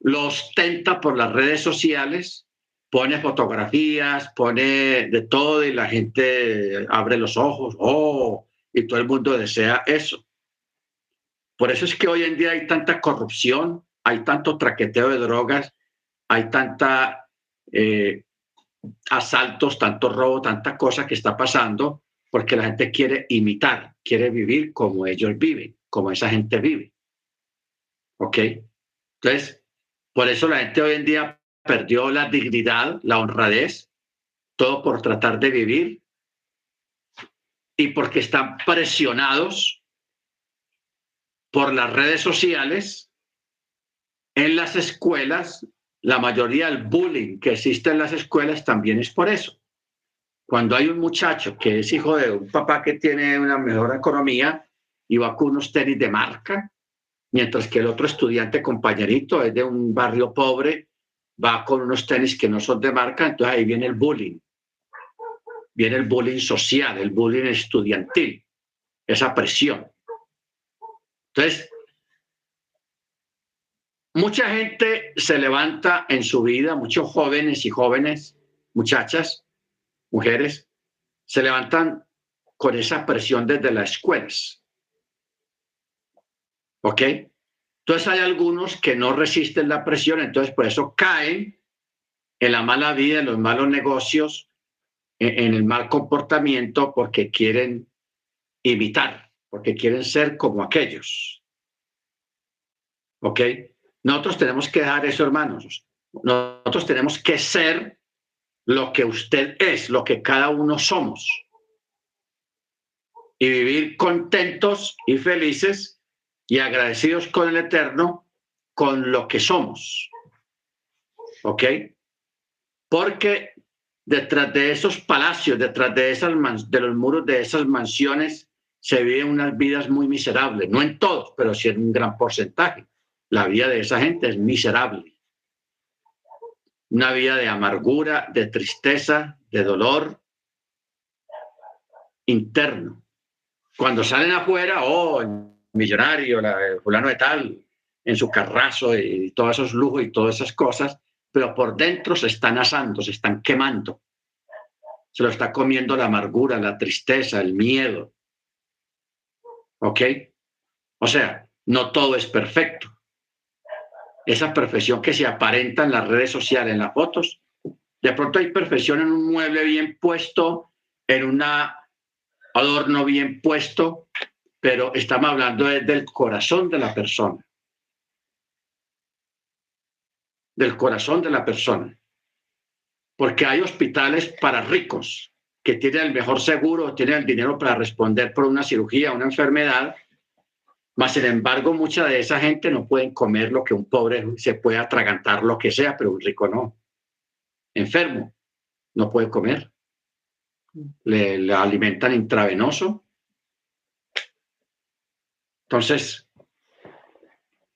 lo ostenta por las redes sociales, pone fotografías, pone de todo y la gente abre los ojos, oh, y todo el mundo desea eso. Por eso es que hoy en día hay tanta corrupción, hay tanto traqueteo de drogas, hay tanta eh, asaltos, tanto robo, tanta cosa que está pasando, porque la gente quiere imitar, quiere vivir como ellos viven, como esa gente vive. ¿Ok? Entonces, por eso la gente hoy en día perdió la dignidad, la honradez, todo por tratar de vivir y porque están presionados por las redes sociales, en las escuelas, la mayoría del bullying que existe en las escuelas también es por eso. Cuando hay un muchacho que es hijo de un papá que tiene una mejor economía y va con unos tenis de marca, mientras que el otro estudiante compañerito es de un barrio pobre, va con unos tenis que no son de marca, entonces ahí viene el bullying. Viene el bullying social, el bullying estudiantil, esa presión. Entonces, mucha gente se levanta en su vida, muchos jóvenes y jóvenes, muchachas, mujeres, se levantan con esa presión desde las escuelas. ¿Ok? Entonces hay algunos que no resisten la presión, entonces por eso caen en la mala vida, en los malos negocios, en, el mal comportamiento, porque quieren imitar porque quieren ser como aquellos. ¿Ok? Nosotros tenemos que dejar eso, hermanos. Nosotros tenemos que ser lo que usted es, lo que cada uno somos. Y vivir contentos y felices y agradecidos con el Eterno con lo que somos. ¿Ok? Porque detrás de esos palacios, detrás de, esas de los muros de esas mansiones, se viven unas vidas muy miserables, no en todos, pero sí en un gran porcentaje. La vida de esa gente es miserable. Una vida de amargura, de tristeza, de dolor interno. Cuando salen afuera, oh, el millonario, el fulano de tal, en su carrazo y todos esos lujos y todas esas cosas, pero por dentro se están asando, se están quemando. Se lo está comiendo la amargura, la tristeza, el miedo, ¿Ok? O sea, no todo es perfecto. Esa perfección que se aparenta en las redes sociales, en las fotos, de pronto hay perfección en un mueble bien puesto, en un adorno bien puesto, pero estamos hablando del corazón de la persona. Del corazón de la persona. Porque hay hospitales para ricos, que tiene el mejor seguro, tiene el dinero para responder por una cirugía, una enfermedad, mas sin embargo mucha de esa gente no pueden comer lo que un pobre se puede atragantar, lo que sea, pero un rico no. Enfermo, no puede comer. Le, le alimentan intravenoso. Entonces,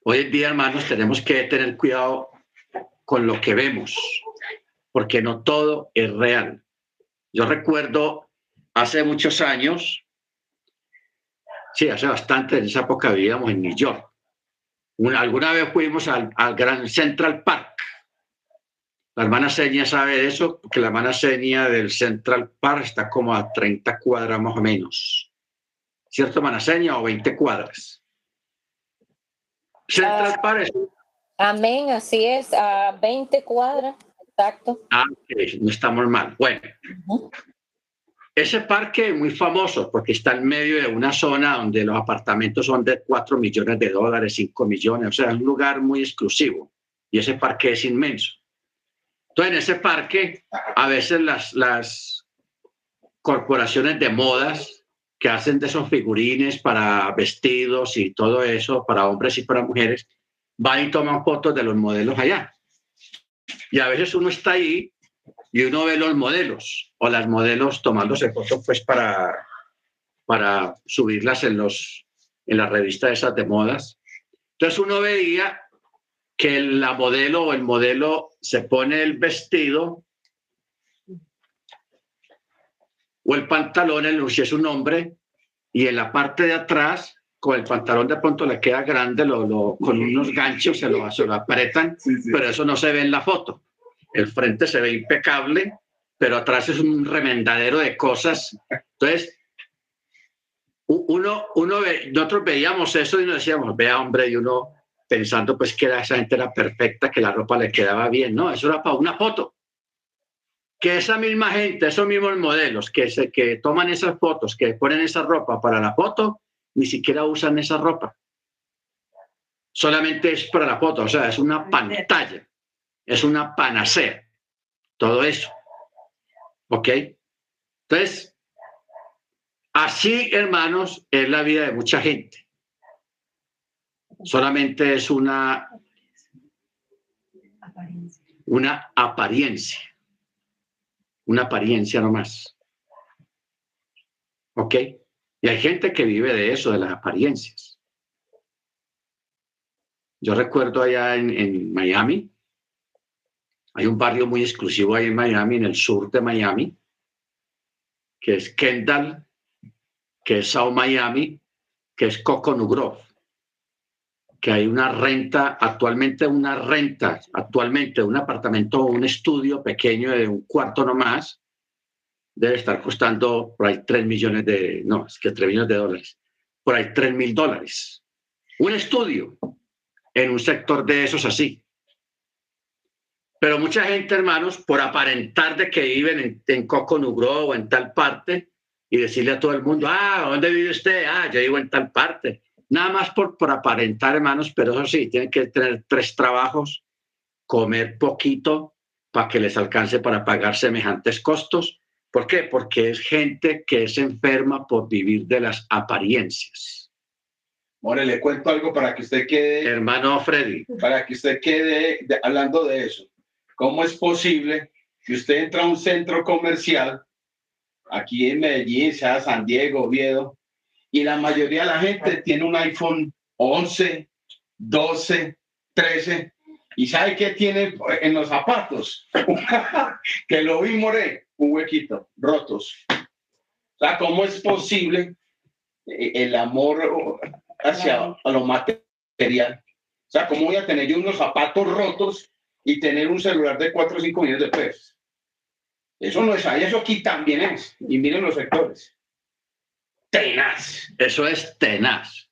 hoy en día, hermanos, tenemos que tener cuidado con lo que vemos, porque no todo es real. Yo recuerdo hace muchos años, sí, hace bastante, en esa época vivíamos en New York. alguna vez fuimos al, al Gran Central Park. La hermana Seña sabe de eso, porque la hermana Seña del Central Park está como a 30 cuadras más o menos. ¿Cierto, hermana Seña? O 20 cuadras. Central ah, Park Amén, así es, a 20 cuadras. Exacto. Ah, no estamos mal. Bueno, ese parque es muy famoso porque está en medio de una zona donde los apartamentos son de 4 millones de dólares, 5 millones, o sea, es un lugar muy exclusivo y ese parque es inmenso. Entonces, en ese parque, a veces las, las corporaciones de modas que hacen de esos figurines para vestidos y todo eso, para hombres y para mujeres, van y toman fotos de los modelos allá. Y a veces uno está ahí y uno ve los modelos o las modelos tomándose fotos pues para, para subirlas en, los, en las revistas esas de modas. Entonces uno veía que la modelo o el modelo se pone el vestido o el pantalón, el, si es un hombre, y en la parte de atrás, con el pantalón de pronto le queda grande, lo, con unos ganchos se lo, se lo apretan, pero eso no se ve en la foto el frente se ve impecable, pero atrás es un remendadero de cosas. Entonces, uno, uno nosotros veíamos eso y nos decíamos, vea hombre, y uno pensando pues que esa gente era perfecta, que la ropa le quedaba bien, no, eso era para una foto. Que esa misma gente, esos mismos modelos que, se, que toman esas fotos, que ponen esa ropa para la foto, ni siquiera usan esa ropa. Solamente es para la foto, o sea, es una pantalla es una panacea, todo eso. ¿Ok? Entonces, así, hermanos, es la vida de mucha gente. Solamente es una, una apariencia, una apariencia nomás. ¿Ok? Y hay gente que vive de eso, de las apariencias. Yo recuerdo allá en, Miami, hay un barrio muy exclusivo ahí en Miami, en el sur de Miami, que es Kendall, que es South Miami, que es Coconut Grove, que hay una renta, actualmente una renta, actualmente un apartamento o un estudio pequeño de un cuarto nomás, debe estar costando por ahí 3 millones de, no, es que 3 millones de dólares, por ahí 3 mil dólares. Un estudio en un sector de esos así. Pero mucha gente, hermanos, por aparentar de que viven en, en Coconugro o en tal parte y decirle a todo el mundo, ah, ¿dónde vive usted? Ah, yo vivo en tal parte. Nada más por, por aparentar, hermanos, pero eso sí, tienen que tener tres trabajos, comer poquito para que les alcance para pagar semejantes costos. ¿Por qué? Porque es gente que es enferma por vivir de las apariencias. More, le cuento algo para que usted quede. Hermano Freddy. Para que usted quede hablando de eso. ¿Cómo es posible que usted entra a un centro comercial aquí en Medellín, sea San Diego, Oviedo, y la mayoría de la gente tiene un iPhone 11, 12, 13, y ¿sabe qué tiene en los zapatos? que lo vi moré, un huequito, rotos. O sea, ¿cómo es posible el amor hacia lo material? O sea, ¿cómo voy a tener yo unos zapatos rotos y tener un celular de 4 o 5 millones de pesos. Eso no es ahí, eso aquí también es. Y miren los sectores. Tenaz. Eso es tenaz.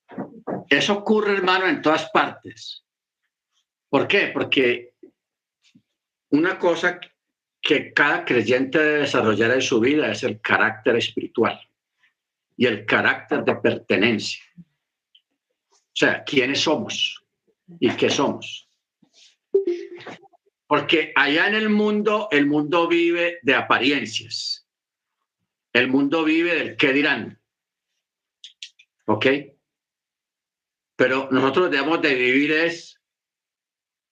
Eso ocurre, hermano, en todas partes. ¿Por qué? Porque una cosa que cada creyente debe desarrollar en su vida es el carácter espiritual y el carácter de pertenencia. O sea, quiénes somos y qué somos. Porque allá en el mundo, el mundo vive de apariencias. El mundo vive del qué dirán. ¿Ok? Pero nosotros debemos de vivir es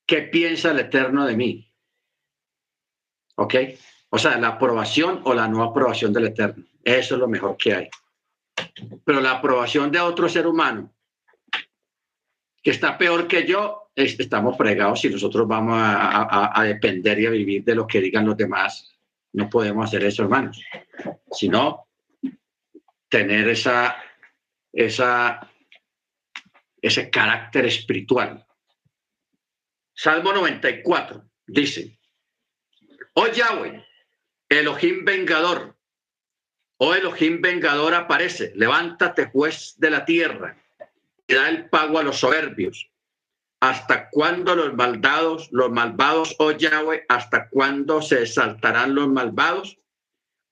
qué piensa el Eterno de mí. ¿Ok? O sea, la aprobación o la no aprobación del Eterno. Eso es lo mejor que hay. Pero la aprobación de otro ser humano que está peor que yo, estamos fregados si nosotros vamos a, depender y a vivir de lo que digan los demás. No podemos hacer eso, hermanos. Sino tener esa, esa, ese carácter espiritual. Salmo 94 dice, oh Yahweh, Elohim vengador, oh Elohim vengador aparece, levántate juez de la tierra y da el pago a los soberbios ¿Hasta cuándo los malvados, los malvados, oh Yahweh, hasta cuándo se exaltarán los malvados?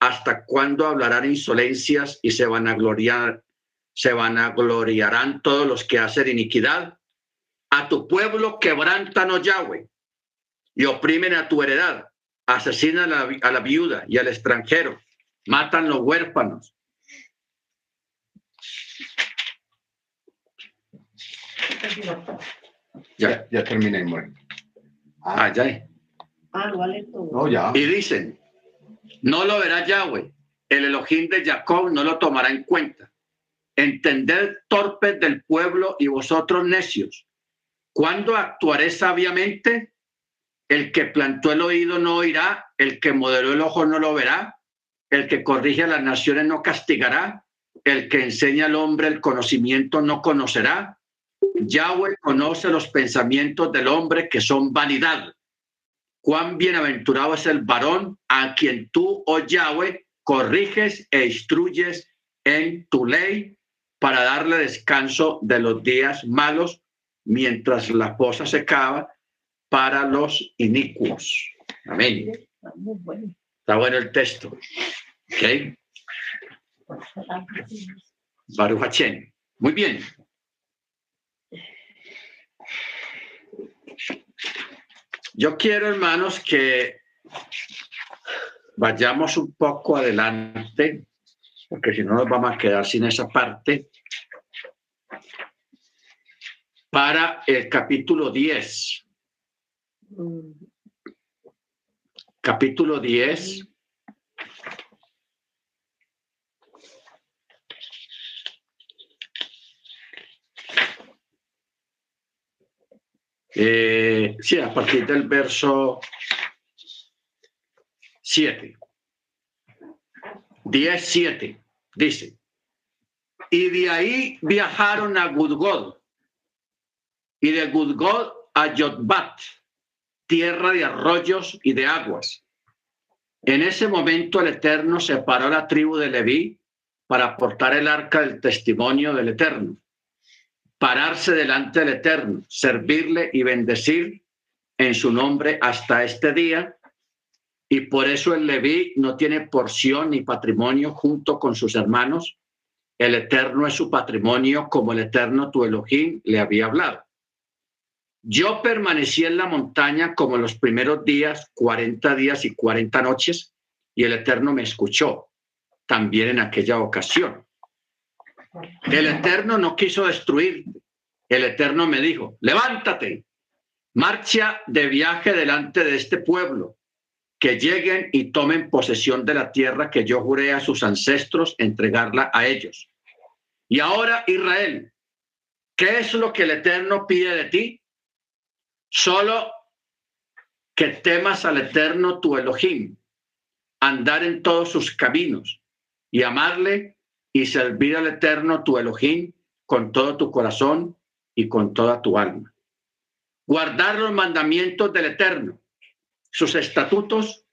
¿Hasta cuándo hablarán insolencias y se van a gloriar, se van a gloriarán todos los que hacen iniquidad? A tu pueblo quebrantan, oh Yahweh, y oprimen a tu heredad, asesinan a la, a la viuda y al extranjero, matan los huérfanos. Ya, Ya, terminé, bueno. ah, ya. Ah, no vale todo. No, ya. Y dicen, no lo verá Yahweh, el Elohim de Jacob no lo tomará en cuenta. Entended torpes del pueblo y vosotros necios. ¿Cuándo actuaré sabiamente? El que plantó el oído no oirá, el que modeló el ojo no lo verá, el que corrige a las naciones no castigará, el que enseña al hombre el conocimiento no conocerá. Yahweh conoce los pensamientos del hombre que son vanidad. Cuán bienaventurado es el varón a quien tú, oh Yahweh, corriges e instruyes en tu ley para darle descanso de los días malos mientras la cosa se cava para los inicuos. Amén. Está bueno el texto. ¿Ok? Baruch Hashem. Muy bien. Yo quiero, hermanos, que vayamos un poco adelante, porque si no nos vamos a quedar sin esa parte, para el capítulo 10. Capítulo 10. Eh, sí, a partir del verso 7. 10, 7. Dice, y de ahí viajaron a Gudgod, y de Gudgod a Yotbat, tierra de arroyos y de aguas. En ese momento el Eterno separó la tribu de Leví para portar el arca del testimonio del Eterno, pararse delante del Eterno, servirle y bendecir en su nombre hasta este día. Y por eso el Leví no tiene porción ni patrimonio junto con sus hermanos. El Eterno es su patrimonio como el Eterno tu Elohim le había hablado. Yo permanecí en la montaña como los primeros días, 40 días y 40 noches, y el Eterno me escuchó también en aquella ocasión. El Eterno no quiso destruir. El Eterno me dijo, levántate, marcha de viaje delante de este pueblo, que lleguen y tomen posesión de la tierra que yo juré a sus ancestros entregarla a ellos. Y ahora, Israel, ¿qué es lo que el Eterno pide de ti? Solo que temas al Eterno tu Elohim, andar en todos sus caminos y amarle y servir al Eterno tu Elohim con todo tu corazón y con toda tu alma. Guardar los mandamientos del Eterno, sus estatutos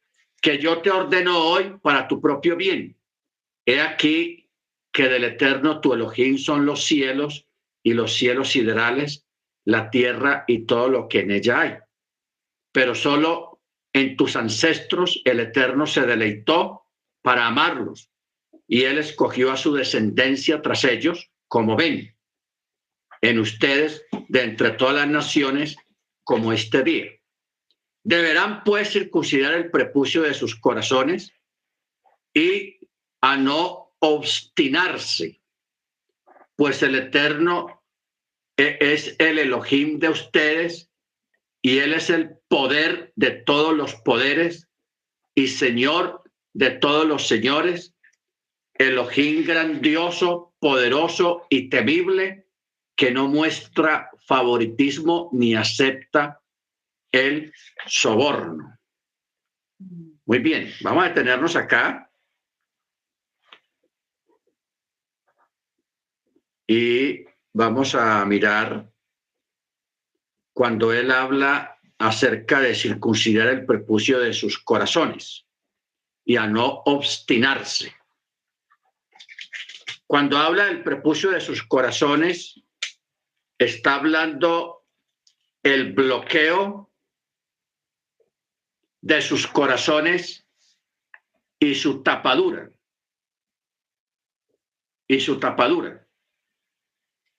que yo te ordeno hoy para tu propio bien. He aquí que del Eterno tu Elohim son los cielos y los cielos siderales la tierra y todo lo que en ella hay. Pero solo en tus ancestros el Eterno se deleitó para amarlos y él escogió a su descendencia tras ellos, como ven, en ustedes de entre todas las naciones, como este día. Deberán pues circuncidar el prepucio de sus corazones y a no obstinarse, pues el Eterno es el Elohim de ustedes y Él es el poder de todos los poderes y Señor de todos los señores, Elohim grandioso, poderoso y temible, que no muestra favoritismo ni acepta el soborno. Muy bien, vamos a detenernos acá. Y vamos a mirar cuando él habla acerca de circuncidar el prepucio de sus corazones y a no obstinarse. Cuando habla del prepucio de sus corazones, está hablando el bloqueo de sus corazones y su tapadura. Y su tapadura.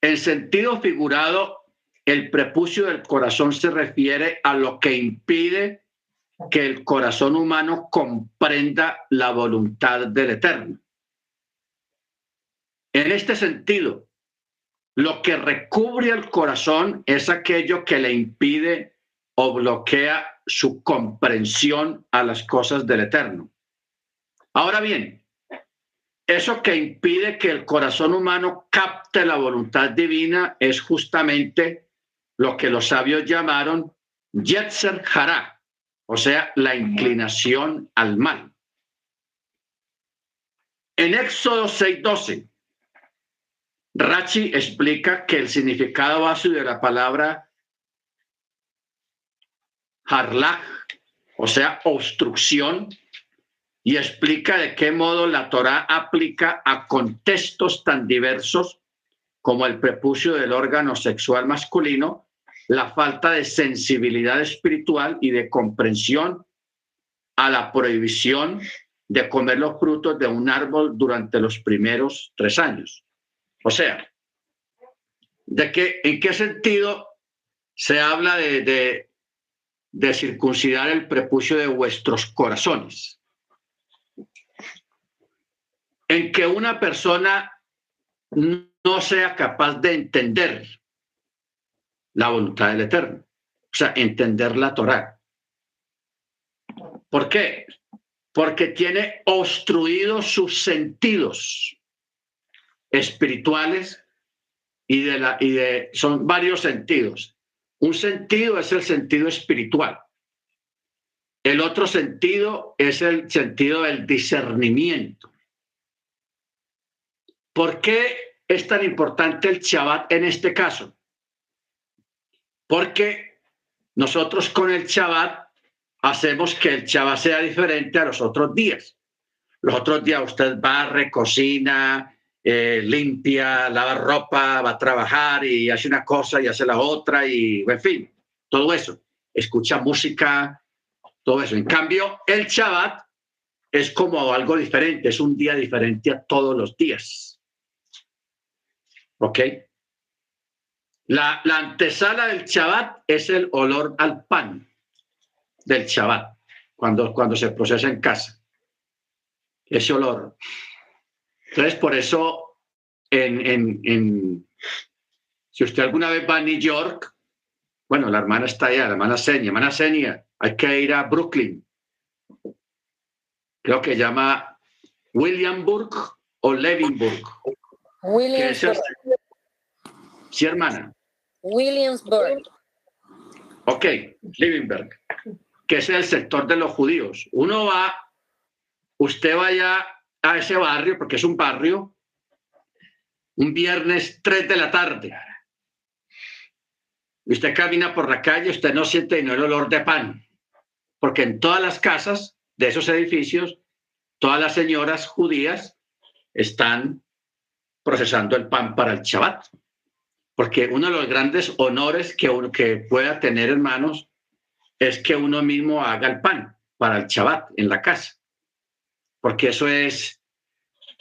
En sentido figurado, el prepucio del corazón se refiere a lo que impide que el corazón humano comprenda la voluntad del Eterno. En este sentido, lo que recubre el corazón es aquello que le impide o bloquea su comprensión a las cosas del Eterno. Ahora bien, eso que impide que el corazón humano capte la voluntad divina es justamente lo que los sabios llamaron Yetzer Hará, o sea, la inclinación al mal. En Éxodo 6:12, Rachi explica que el significado básico de la palabra harlach, o sea, obstrucción, y explica de qué modo la Torá aplica a contextos tan diversos como el prepucio del órgano sexual masculino, la falta de sensibilidad espiritual y de comprensión a la prohibición de comer los frutos de un árbol durante los primeros tres años. O sea, de que, ¿en qué sentido se habla de, de, de circuncidar el prepucio de vuestros corazones? En que una persona no sea capaz de entender la voluntad del Eterno, o sea, entender la Torá. ¿Por qué? Porque tiene obstruidos sus sentidos espirituales y de la y de son varios sentidos. Un sentido es el sentido espiritual. El otro sentido es el sentido del discernimiento. ¿Por qué es tan importante el Shabbat en este caso? Porque nosotros con el Shabbat hacemos que el Shabbat sea diferente a los otros días. Los otros días usted va, recocina, eh, limpia, lava ropa, va a trabajar y hace una cosa y hace la otra y, en fin, todo eso. Escucha música, todo eso. En cambio, el Shabbat es como algo diferente, es un día diferente a todos los días. ¿Ok? La, la antesala del Shabbat es el olor al pan del Shabbat, cuando, cuando se procesa en casa. Ese olor. Entonces, por eso, en, en, en, si usted alguna vez va a New York, bueno, la hermana está allá, la hermana Senia, hermana Senia, hay que ir a Brooklyn. Creo que llama Williamburg o Levinburg. Williamsburg. Sí, hermana. Williamsburg. Ok, Levinburg, que es el sector de los judíos. Uno va, usted vaya a ese barrio, porque es un barrio, un viernes 3 de la tarde. Y usted camina por la calle, usted no siente no el olor de pan, porque en todas las casas de esos edificios, todas las señoras judías están procesando el pan para el Shabbat. Porque uno de los grandes honores que, uno, que pueda tener, hermanos, es que uno mismo haga el pan para el Shabbat en la casa porque eso es,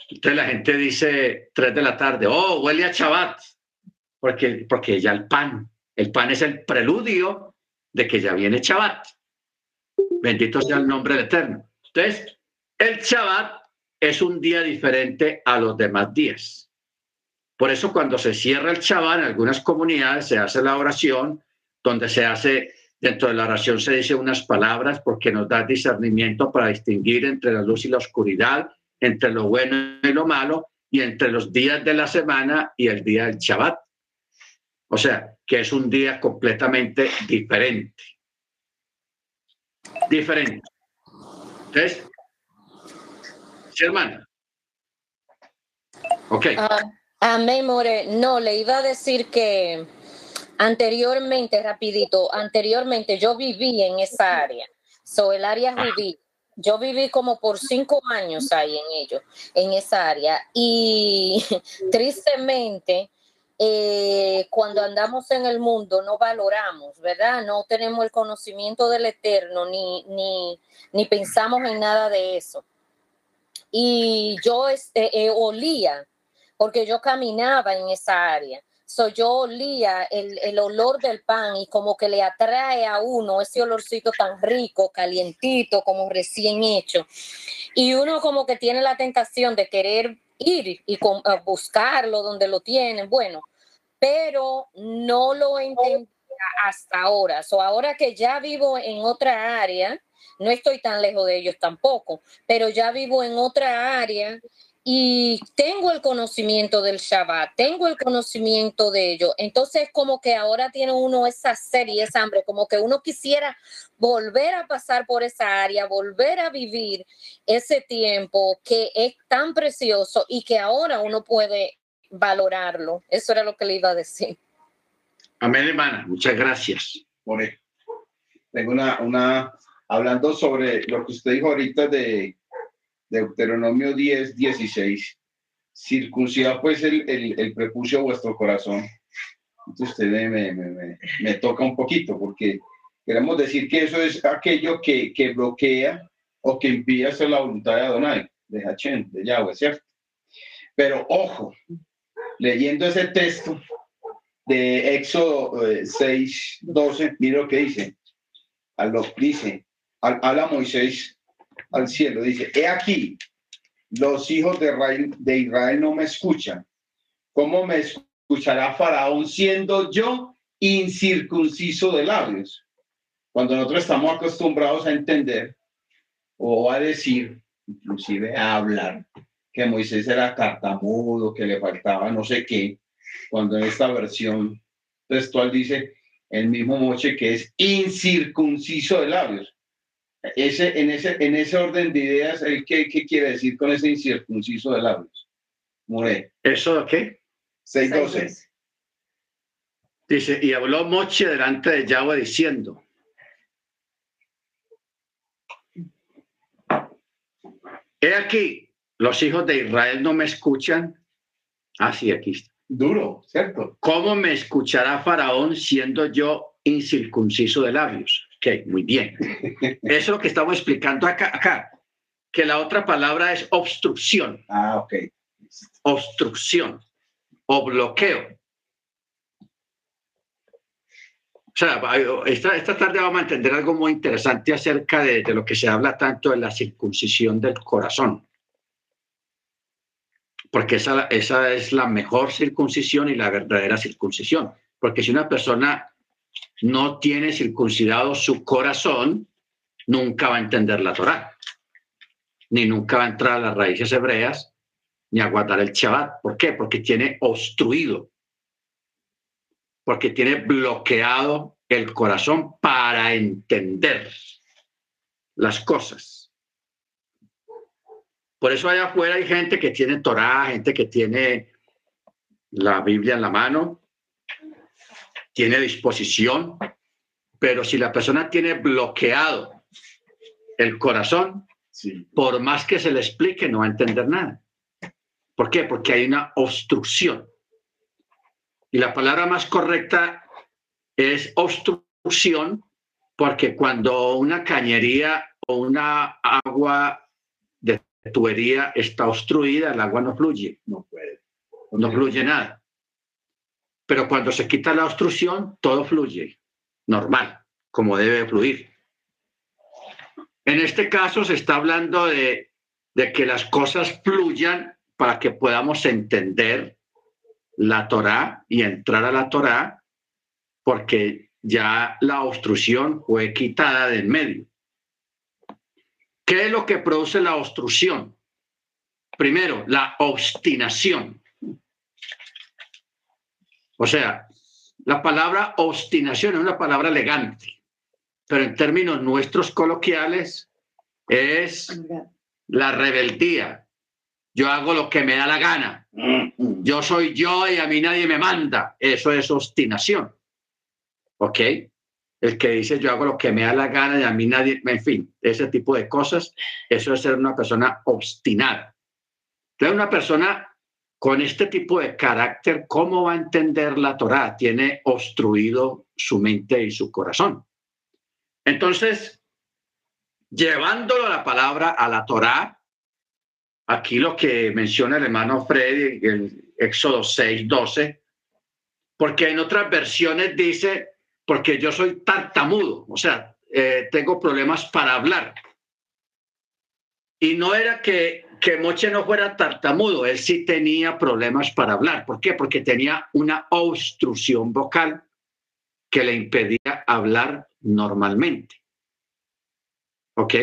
entonces la gente dice tres de la tarde, oh, huele a Shabbat, porque, porque ya el pan, el pan es el preludio de que ya viene Shabbat. Bendito sea el nombre del Eterno. Entonces, el Shabbat es un día diferente a los demás días. Por eso cuando se cierra el Shabbat en algunas comunidades se hace la oración donde se hace Dentro de la oración se dice unas palabras porque nos da discernimiento para distinguir entre la luz y la oscuridad, entre lo bueno y lo malo, y entre los días de la semana y el día del Shabbat. O sea, que es un día completamente diferente. Diferente. ¿Ves? Sí, hermana. Ok. Uh, amén, More. No, le iba a decir que Anteriormente, rapidito, anteriormente yo viví en esa área, so el área judía. Yo viví como por cinco años ahí en ello, en esa área. Y tristemente, eh, cuando andamos en el mundo no valoramos, ¿verdad? No tenemos el conocimiento del eterno ni, ni, ni pensamos en nada de eso. y yo este, eh, olía, porque yo caminaba en esa área. So, yo olía el, el, olor del pan y como que le atrae a uno ese olorcito tan rico, calientito, como recién hecho. Y uno como que tiene la tentación de querer ir y buscarlo donde lo tienen. Bueno, pero no lo entendía hasta ahora. So, ahora que ya vivo en otra área, no estoy tan lejos de ellos tampoco, pero ya vivo en otra área y tengo el conocimiento del Shabbat, tengo el conocimiento de ello. Entonces, como que ahora tiene uno esa sed y esa hambre, como que uno quisiera volver a pasar por esa área, volver a vivir ese tiempo que es tan precioso y que ahora uno puede valorarlo. Eso era lo que le iba a decir. Amén, hermana. Muchas gracias. Por Tengo una, una, hablando sobre lo que usted dijo ahorita de Deuteronomio 10, 16. Circuncida pues el, el, el prepucio de vuestro corazón. Entonces usted me, me, me, me, toca un poquito porque queremos decir que eso es aquello que, que bloquea o que impide hacer la voluntad de Adonai, de Hachem, de Yahweh, ¿cierto? Pero ojo, leyendo ese texto de Éxodo 6, eh, 12, mire lo que dice. A dice, habla Moisés al cielo, dice, he aquí, los hijos de Israel, de Israel no me escuchan. ¿Cómo me escuchará Faraón siendo yo incircunciso de labios? Cuando nosotros estamos acostumbrados a entender o a decir, inclusive a hablar, que Moisés era tartamudo, que le faltaba no sé qué, cuando en esta versión textual dice el mismo Moche que es incircunciso de labios. Ese, en, ese, en ese orden de ideas, ¿el qué, qué quiere decir con ese incircunciso de labios? More. ¿Eso qué? 6.12. Dice, y habló Moche delante de Yahweh diciendo, he aquí, los hijos de Israel no me escuchan. Ah, sí, aquí está. Duro, ¿cierto? ¿Cómo me escuchará Faraón siendo yo incircunciso de labios? Ok, muy bien. Eso es lo que estamos explicando acá, acá. Que la otra palabra es obstrucción. Ah, ok. Obstrucción o bloqueo. O sea, esta, esta, tarde vamos a entender algo muy interesante acerca de, de, lo que se habla tanto de la circuncisión del corazón. Porque esa, esa es la mejor circuncisión y la verdadera circuncisión. Porque si una persona no tiene circuncidado su corazón, nunca va a entender la Torah, ni nunca va a entrar a las raíces hebreas, ni a guardar el Shabbat. ¿Por qué? Porque tiene obstruido porque tiene bloqueado el corazón para entender las cosas. Por eso allá afuera hay gente que tiene Torah, gente que tiene la Biblia en la mano, tiene disposición, pero si la persona tiene bloqueado el corazón, sí. por más que se le explique, no va a entender nada. ¿Por qué? Porque hay una obstrucción. Y la palabra más correcta es obstrucción, porque cuando una cañería o una agua de tubería está obstruida, el agua no fluye, no puede, no fluye nada. Pero cuando se quita la obstrucción, todo fluye, normal, como debe fluir. En este caso se está hablando de, de que las cosas fluyan para que podamos entender la Torá y entrar a la Torá porque ya la obstrucción fue quitada del medio. ¿Qué es lo que produce la obstrucción? Primero, la obstinación. O sea, la palabra obstinación es una palabra elegante, pero en términos nuestros coloquiales es la rebeldía. Yo hago lo que me da la gana. Yo soy yo y a mí nadie me manda. Eso es obstinación. ¿Ok? El que dice yo hago lo que me da la gana y a mí nadie, en fin, ese tipo de cosas, eso es ser una persona obstinada. Entonces, una persona con este tipo de carácter, ¿cómo va a entender la Torah? Tiene obstruido su mente y su corazón. Entonces, llevándolo la palabra a la Torah, aquí lo que menciona el hermano Freddy, el Éxodo 6, 12, porque en otras versiones dice, porque yo soy tartamudo, o sea, eh, tengo problemas para hablar. Y no era que, que Moche no fuera tartamudo, él sí tenía problemas para hablar. ¿Por qué? Porque tenía una obstrucción vocal que le impedía hablar normalmente. ¿Ok?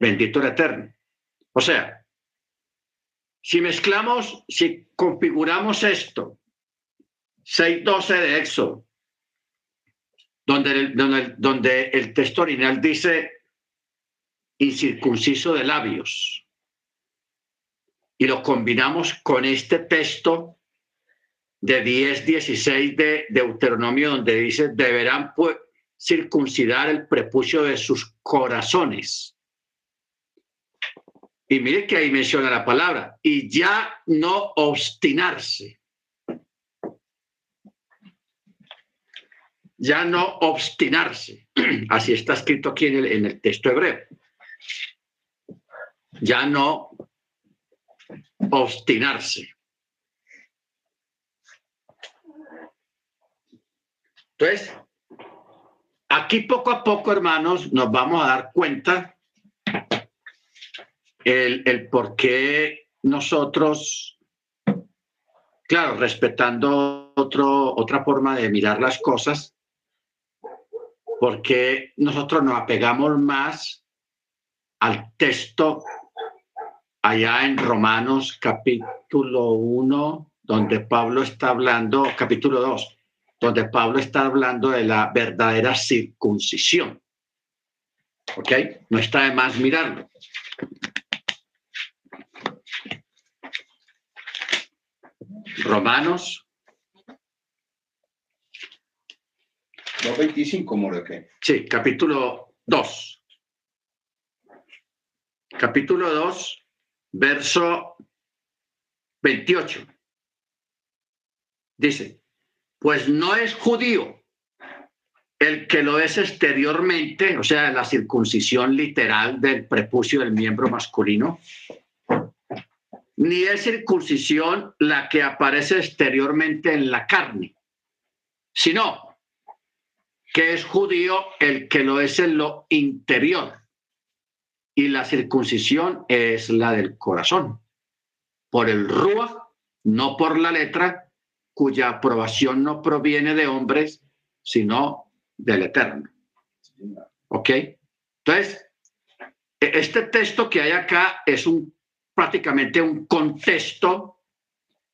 Bendito el Eterno. O sea, si mezclamos, si configuramos esto, 6.12 de Éxodo, donde el, donde, donde el texto original dice incircunciso de labios, y lo combinamos con este texto de 10, 16 de Deuteronomio, donde dice, deberán pues, circuncidar el prepucio de sus corazones. Y mire que ahí menciona la palabra, y ya no obstinarse. Ya no obstinarse. Así está escrito aquí en el, en el texto hebreo. Ya no obstinarse. Entonces, aquí poco a poco, hermanos, nos vamos a dar cuenta el, el por qué nosotros, claro, respetando otro, otra forma de mirar las cosas, porque nosotros nos apegamos más al texto allá en Romanos capítulo 1, donde Pablo está hablando, capítulo 2, donde Pablo está hablando de la verdadera circuncisión. ¿Ok? No está de más mirarlo. Romanos. 2.25, Mordecai. Sí, capítulo 2. Capítulo 2, verso 28. Dice, pues no es judío el que lo es exteriormente, o sea, la circuncisión literal del prepucio del miembro masculino, ni es circuncisión la que aparece exteriormente en la carne, sino que es judío el que lo es en lo interior. Y la circuncisión es la del corazón, por el rúa, no por la letra, cuya aprobación no proviene de hombres, sino del Eterno. ¿Ok? Entonces, e-, este texto que hay acá es un prácticamente un contexto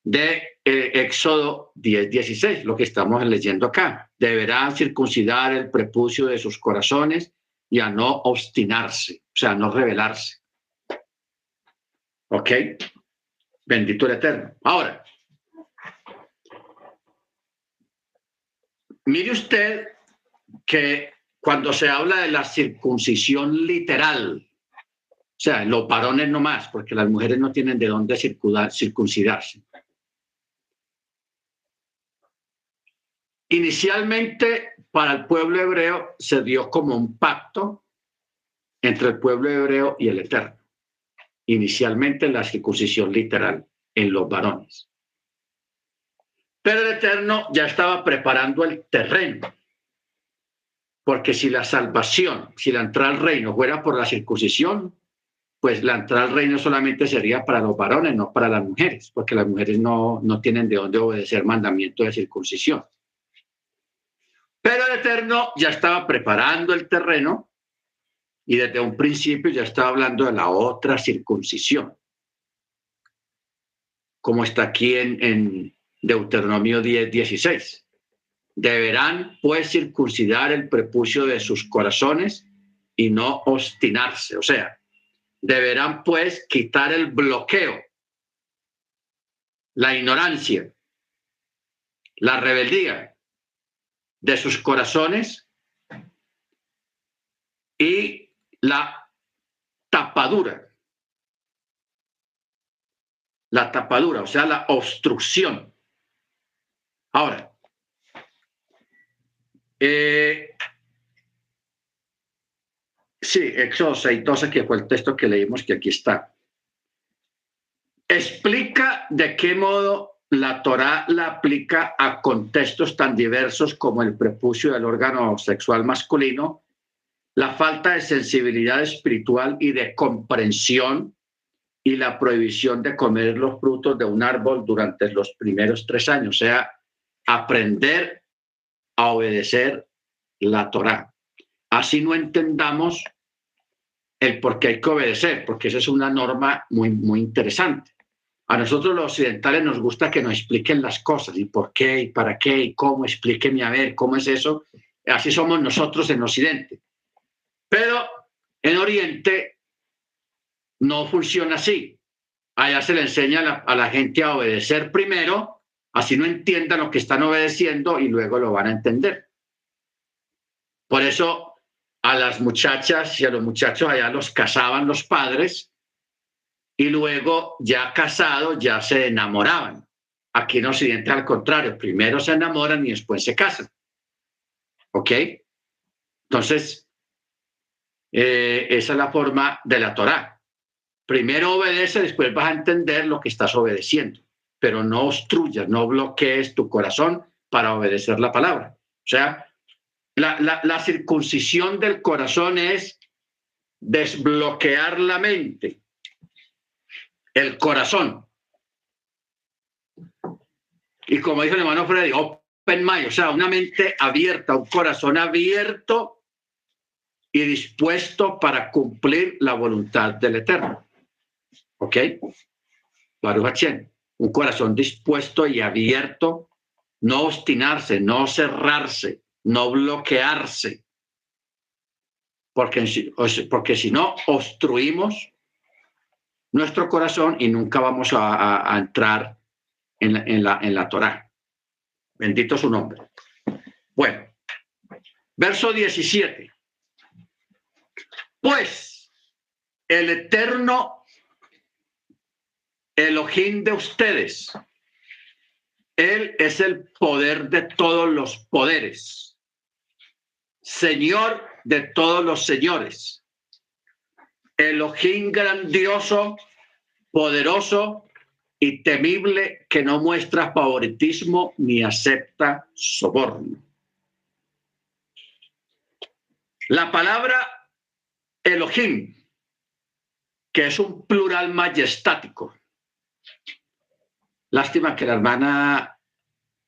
de eh, Éxodo 10, 16, lo que estamos leyendo acá. Deberán circuncidar el prepucio de sus corazones y a no obstinarse, o sea, no rebelarse. ¿Ok? Bendito el Eterno. Ahora, Mire usted que cuando se habla de la circuncisión literal, o sea, los varones no más, porque las mujeres no tienen de dónde circuncidarse. Inicialmente, para el pueblo hebreo se dio como un pacto entre el pueblo hebreo y el Eterno. Inicialmente la circuncisión literal en los varones. Pero el Eterno ya estaba preparando el terreno. Porque si la salvación, si la entrada al reino fuera por la circuncisión, pues la entrada al reino solamente sería para los varones, no para las mujeres, porque las mujeres no, no tienen de dónde obedecer mandamiento de circuncisión. Pero el Eterno ya estaba preparando el terreno y desde un principio ya estaba hablando de la otra circuncisión, como está aquí en, Deuteronomio 10, 16. Deberán pues circuncidar el prepucio de sus corazones y no obstinarse. O sea, deberán pues quitar el bloqueo, la ignorancia, la rebeldía de sus corazones y la tapadura. La tapadura, o sea, la obstrucción Ahora, eh, sí, Éxodo 6, 12, que fue el texto que leímos, que aquí está. explica de qué modo la Torá la aplica a contextos tan diversos como el prepucio del órgano sexual masculino, la falta de sensibilidad espiritual y de comprensión y la prohibición de comer los frutos de un árbol durante los primeros tres años, o sea, aprender a obedecer la Torá. Así no entendamos el por qué hay que obedecer, porque esa es una norma muy, muy interesante. A nosotros los occidentales nos gusta que nos expliquen las cosas y por qué y para qué y cómo, explíqueme a ver cómo es eso. Así somos nosotros en Occidente. Pero en Oriente no funciona así. Allá se le enseña a la, gente a obedecer primero, así no entiendan lo que están obedeciendo y luego lo van a entender. Por eso a las muchachas y a los muchachos allá los casaban los padres y luego ya casados ya se enamoraban. Aquí en Occidente al contrario, primero se enamoran y después se casan. ¿Ok? Entonces, eh, esa es la forma de la Torá. Primero obedece, después vas a entender lo que estás obedeciendo, pero no obstruyas, no bloquees tu corazón para obedecer la palabra. O sea, la, la, la circuncisión del corazón es desbloquear la mente, el corazón. Y como dijo el hermano Freddy, open mind, o sea, una mente abierta, un corazón abierto y dispuesto para cumplir la voluntad del Eterno. ¿Ok? Baruch un corazón dispuesto y abierto, no obstinarse, no cerrarse, no bloquearse, porque, porque si no, obstruimos nuestro corazón y nunca vamos a, entrar en la, en, la, en la Torah. Bendito su nombre. Bueno, verso 17. Pues el eterno Elohim de ustedes, Él es el poder de todos los poderes Señor de todos los señores, Elohim grandioso, poderoso y temible que no muestra favoritismo ni acepta soborno. La palabra Elohim, que es un plural majestático. Lástima que la hermana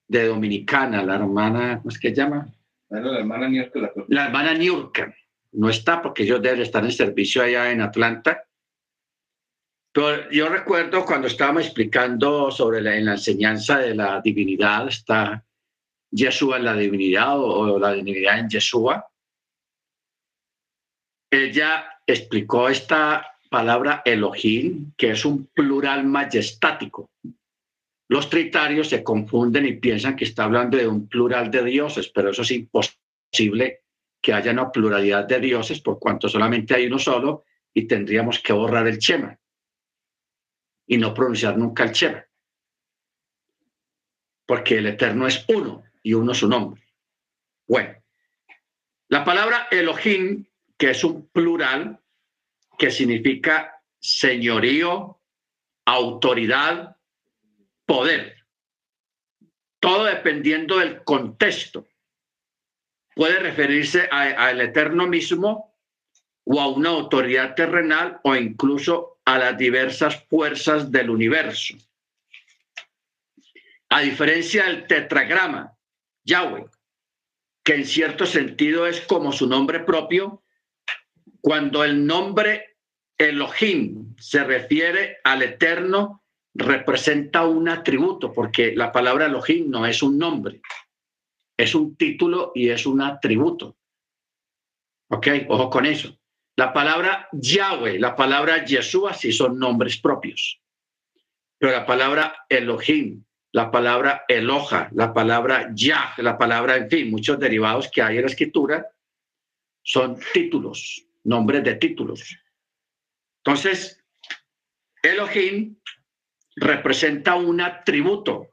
de Dominicana, la hermana, ¿cómo es que llama? Bueno, la hermana Niurka. La, la hermana Niurka no está porque ellos deben estar en servicio allá en Atlanta. Pero yo recuerdo cuando estábamos explicando sobre la, en la enseñanza de la divinidad, está Yeshua en la divinidad o, o la divinidad en Yeshua. Ella explicó esta palabra Elohim, que es un plural majestático. Los tritarios se confunden y piensan que está hablando de un plural de dioses, pero eso es imposible que haya una pluralidad de dioses por cuanto solamente hay uno solo y tendríamos que borrar el chema y no pronunciar nunca el chema. Porque el eterno es uno y uno su nombre. Bueno, la palabra Elohim, que es un plural que significa señorío, autoridad, poder. Todo dependiendo del contexto. Puede referirse al eterno mismo o a una autoridad terrenal o incluso a las diversas fuerzas del universo. A diferencia del tetragrama, Yahweh, que en cierto sentido es como su nombre propio, cuando el nombre Elohim se refiere al eterno, representa un atributo, porque la palabra Elohim no es un nombre, es un título y es un atributo. ¿Ok? Ojo con eso. La palabra Yahweh, la palabra Yeshua sí son nombres propios. Pero la palabra Elohim, la palabra Eloja, la palabra Yah, la palabra, en fin, muchos derivados que hay en la escritura son títulos, nombres de títulos. Entonces, Elohim representa un atributo,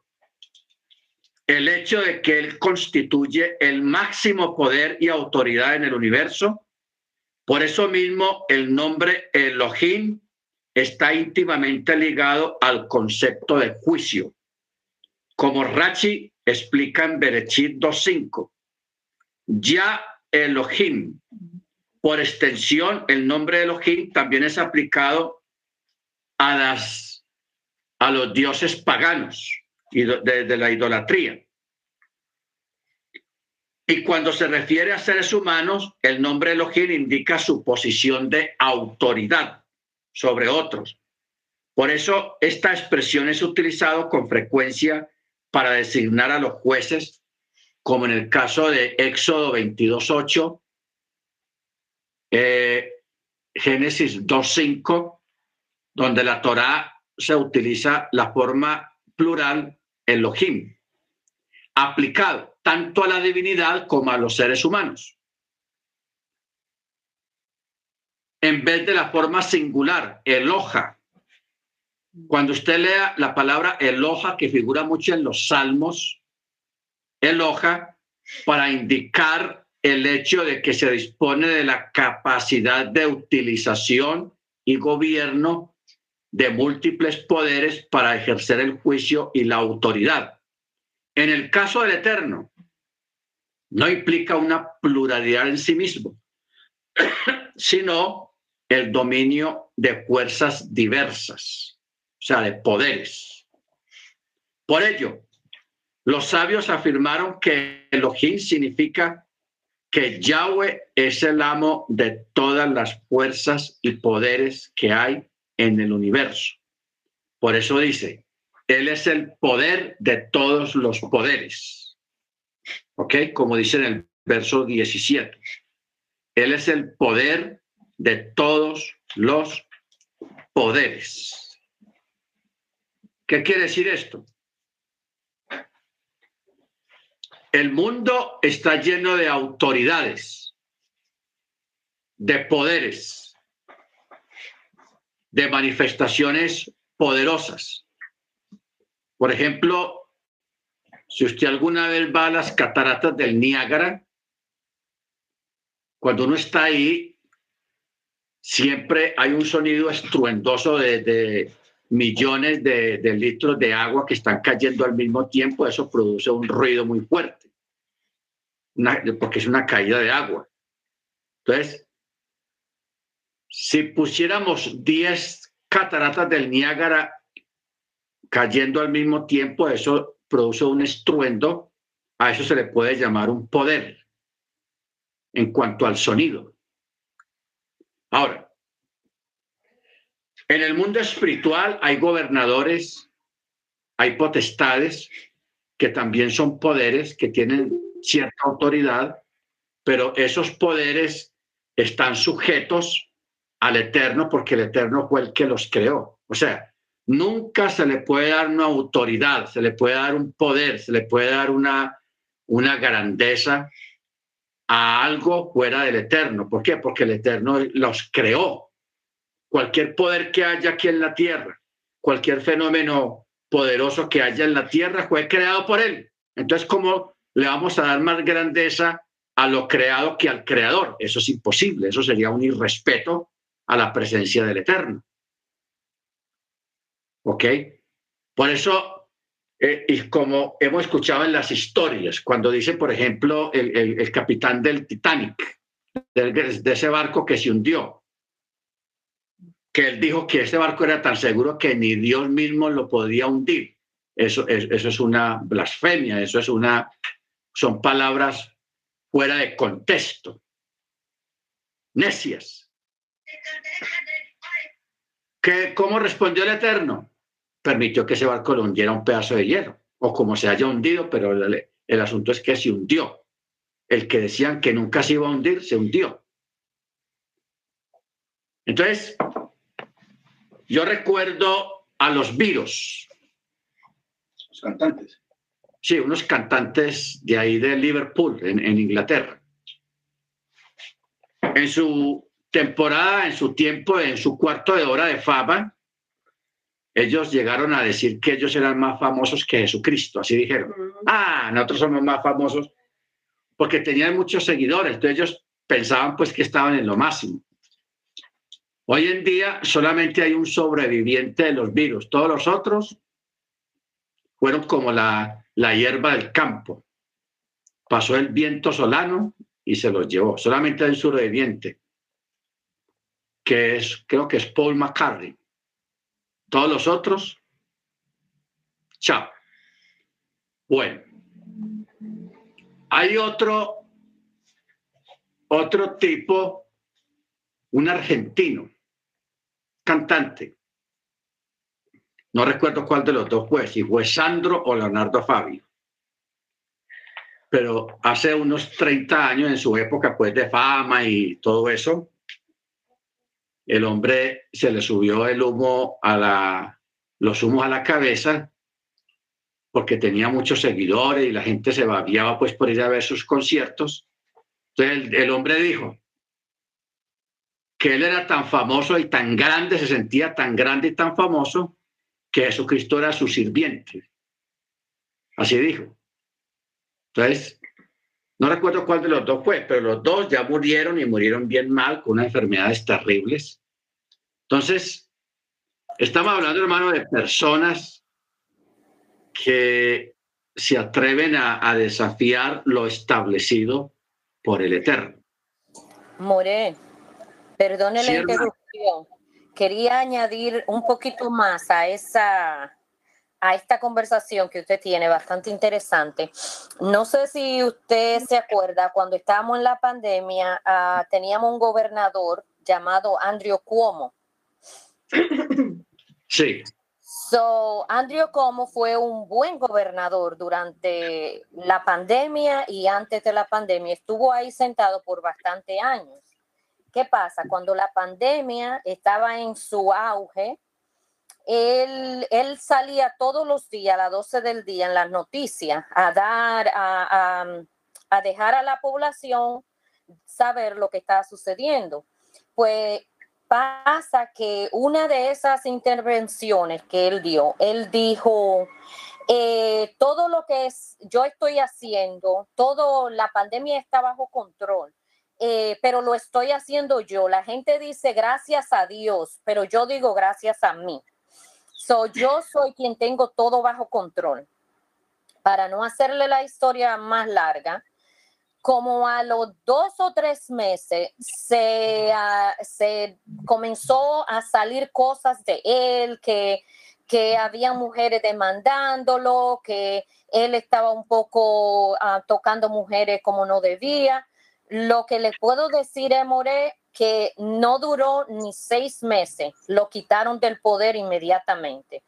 el hecho de que Él constituye el máximo poder y autoridad en el universo. Por eso mismo el nombre Elohim está íntimamente ligado al concepto de juicio. Como Rachi explica en Berechit 2.5, ya Elohim, por extensión, el nombre Elohim también es aplicado a, las, a los dioses paganos de, de la idolatría. Y cuando se refiere a seres humanos, el nombre Elohim indica su posición de autoridad sobre otros. Por eso esta expresión es utilizada con frecuencia para designar a los jueces, como en el caso de Éxodo 22.8, eh, Génesis 2.5, donde la Torá se utiliza la forma plural Elohim, aplicado tanto a la divinidad como a los seres humanos. En vez de la forma singular, Eloja. Cuando usted lea la palabra Eloja, que figura mucho en los salmos, Eloja, para indicar el hecho de que se dispone de la capacidad de utilización y gobierno de múltiples poderes para ejercer el juicio y la autoridad. En el caso del Eterno, no implica una pluralidad en sí mismo, sino el dominio de fuerzas diversas, o sea, de poderes. Por ello, los sabios afirmaron que Elohim significa que Yahweh es el amo de todas las fuerzas y poderes que hay en el universo. Por eso dice, Él es el poder de todos los poderes. ¿ok? Como dice en el verso 17. Él es el poder de todos los poderes. ¿Qué quiere decir esto? El mundo está lleno de autoridades, de poderes, de manifestaciones poderosas. Por ejemplo, si usted alguna vez va a las cataratas del Niágara, cuando uno está ahí, siempre hay un sonido estruendoso de, millones de, litros de agua que están cayendo al mismo tiempo. Eso produce un ruido muy fuerte, porque es una caída de agua. Entonces, si pusiéramos 10 cataratas del Niágara cayendo al mismo tiempo, eso produce un estruendo, a eso se le puede llamar un poder en cuanto al sonido. Ahora, en el mundo espiritual hay gobernadores, hay potestades que también son poderes que tienen cierta autoridad, pero esos poderes están sujetos al Eterno porque el Eterno fue el que los creó. O sea, nunca se le puede dar una autoridad, se le puede dar un poder, se le puede dar una, una grandeza a algo fuera del eterno. ¿Por qué? Porque el eterno los creó. Cualquier poder que haya aquí en la tierra, cualquier fenómeno poderoso que haya en la tierra fue creado por él. Entonces, ¿cómo le vamos a dar más grandeza a lo creado que al creador? Eso es imposible, eso sería un irrespeto a la presencia del eterno. ¿Ok? Por eso, eh, y como hemos escuchado en las historias, cuando dice, por ejemplo, el, capitán del Titanic, de, ese barco que se hundió, que él dijo que ese barco era tan seguro que ni Dios mismo lo podía hundir. Eso, eso es una blasfemia, eso es una, son palabras fuera de contexto, necias. ¿Qué, ¿Cómo respondió el Eterno? permitió que ese barco lo hundiera un pedazo de hierro, o como se haya hundido, pero el, el asunto es que se hundió. El que decían que nunca se iba a hundir, se hundió. Entonces, yo recuerdo a los virus. Los cantantes. Sí, unos cantantes de ahí de Liverpool, en, en Inglaterra. En su temporada, en su tiempo, en su cuarto de hora de fama, ellos llegaron a decir que ellos eran más famosos que Jesucristo, así dijeron. Ah, nosotros somos más famosos porque tenían muchos seguidores, entonces ellos pensaban pues que estaban en lo máximo. Hoy en día solamente hay un sobreviviente de los virus. Todos los otros fueron como la, la hierba del campo. Pasó el viento solano y se los llevó. Solamente hay un sobreviviente, que es, creo que es Paul McCartney. Todos los otros, chao. Bueno, hay otro, otro tipo, un argentino, cantante. No recuerdo cuál de los dos fue, si fue Sandro o Leonardo Fabio. Pero hace unos 30 años, en su época pues de fama y todo eso, el hombre se le subió el humo a la, los humos a la cabeza porque tenía muchos seguidores y la gente se babiaba pues por ir a ver sus conciertos. Entonces el, el hombre dijo que él era tan famoso y tan grande, se sentía tan grande y tan famoso, que Jesucristo era su sirviente. Así dijo. Entonces, no recuerdo cuál de los dos fue, pero los dos ya murieron y murieron bien mal con unas enfermedades terribles. Entonces, estamos hablando, hermano, de personas que se atreven a, a desafiar lo establecido por el Eterno. More, perdone la interrupción. Quería añadir un poquito más a esa a esta conversación que usted tiene, bastante interesante. No sé si usted se acuerda, cuando estábamos en la pandemia, ah, teníamos un gobernador llamado Andrew Cuomo. Sí, So, Andrew Cuomo fue un buen gobernador durante la pandemia y antes de la pandemia. Estuvo ahí sentado por bastante años. ¿Qué pasa? Cuando la pandemia estaba en su auge, él, salía todos los días a las 12 del día en las noticias a dar, a dejar a la población saber lo que estaba sucediendo. Pues pasa que una de esas intervenciones que él dio, él dijo, eh, todo lo que es, yo estoy haciendo, todo, la pandemia está bajo control, eh, pero lo estoy haciendo yo. La gente dice gracias a Dios, pero yo digo gracias a mí. So, yo soy quien tengo todo bajo control. Para no hacerle la historia más larga, como a los dos o tres meses se, ah, se comenzó a salir cosas de él, que, que había mujeres demandándolo, que él estaba un poco ah, tocando mujeres como no debía. Lo que le puedo decir, More, que no duró ni seis meses, lo quitaron del poder inmediatamente.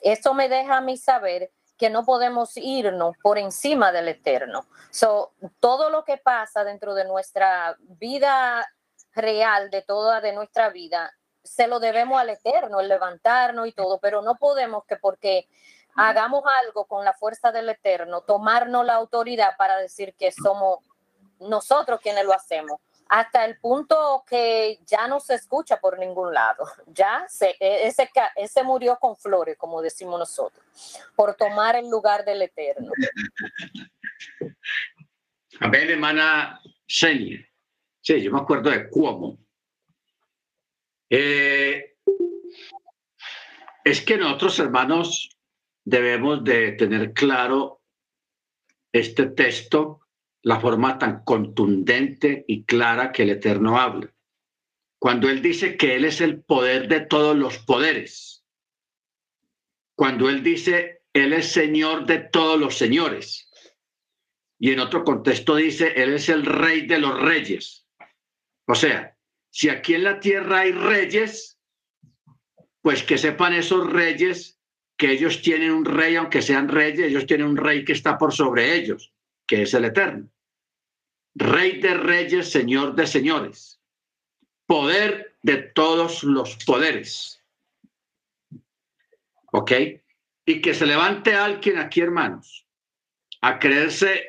Eso me deja a mí saber que no podemos irnos por encima del eterno. So, todo lo que pasa dentro de nuestra vida real, de toda de nuestra vida, se lo debemos al eterno, el levantarnos y todo, pero no podemos que porque hagamos algo con la fuerza del eterno, tomarnos la autoridad para decir que somos nosotros quienes lo hacemos hasta el punto que ya no se escucha por ningún lado. Ya se, e, ese, ese murió con flores, como decimos nosotros, por tomar el lugar del Eterno. Amén, hermana Senia. Sí, yo me acuerdo de Cuomo. Eh, es que nosotros, hermanos, debemos de tener claro este texto, la forma tan contundente y clara que el Eterno habla. Cuando Él dice que Él es el poder de todos los poderes. Cuando Él dice, Él es Señor de todos los señores y en otro contexto dice, Él es el rey de los reyes. O sea, si aquí en la tierra hay reyes, pues que sepan esos reyes que ellos tienen un rey, aunque sean reyes, ellos tienen un rey que está por sobre ellos, que es el eterno. Rey de reyes, señor de señores. Poder de todos los poderes. ¿Ok? Y que se levante alguien aquí, hermanos, a creerse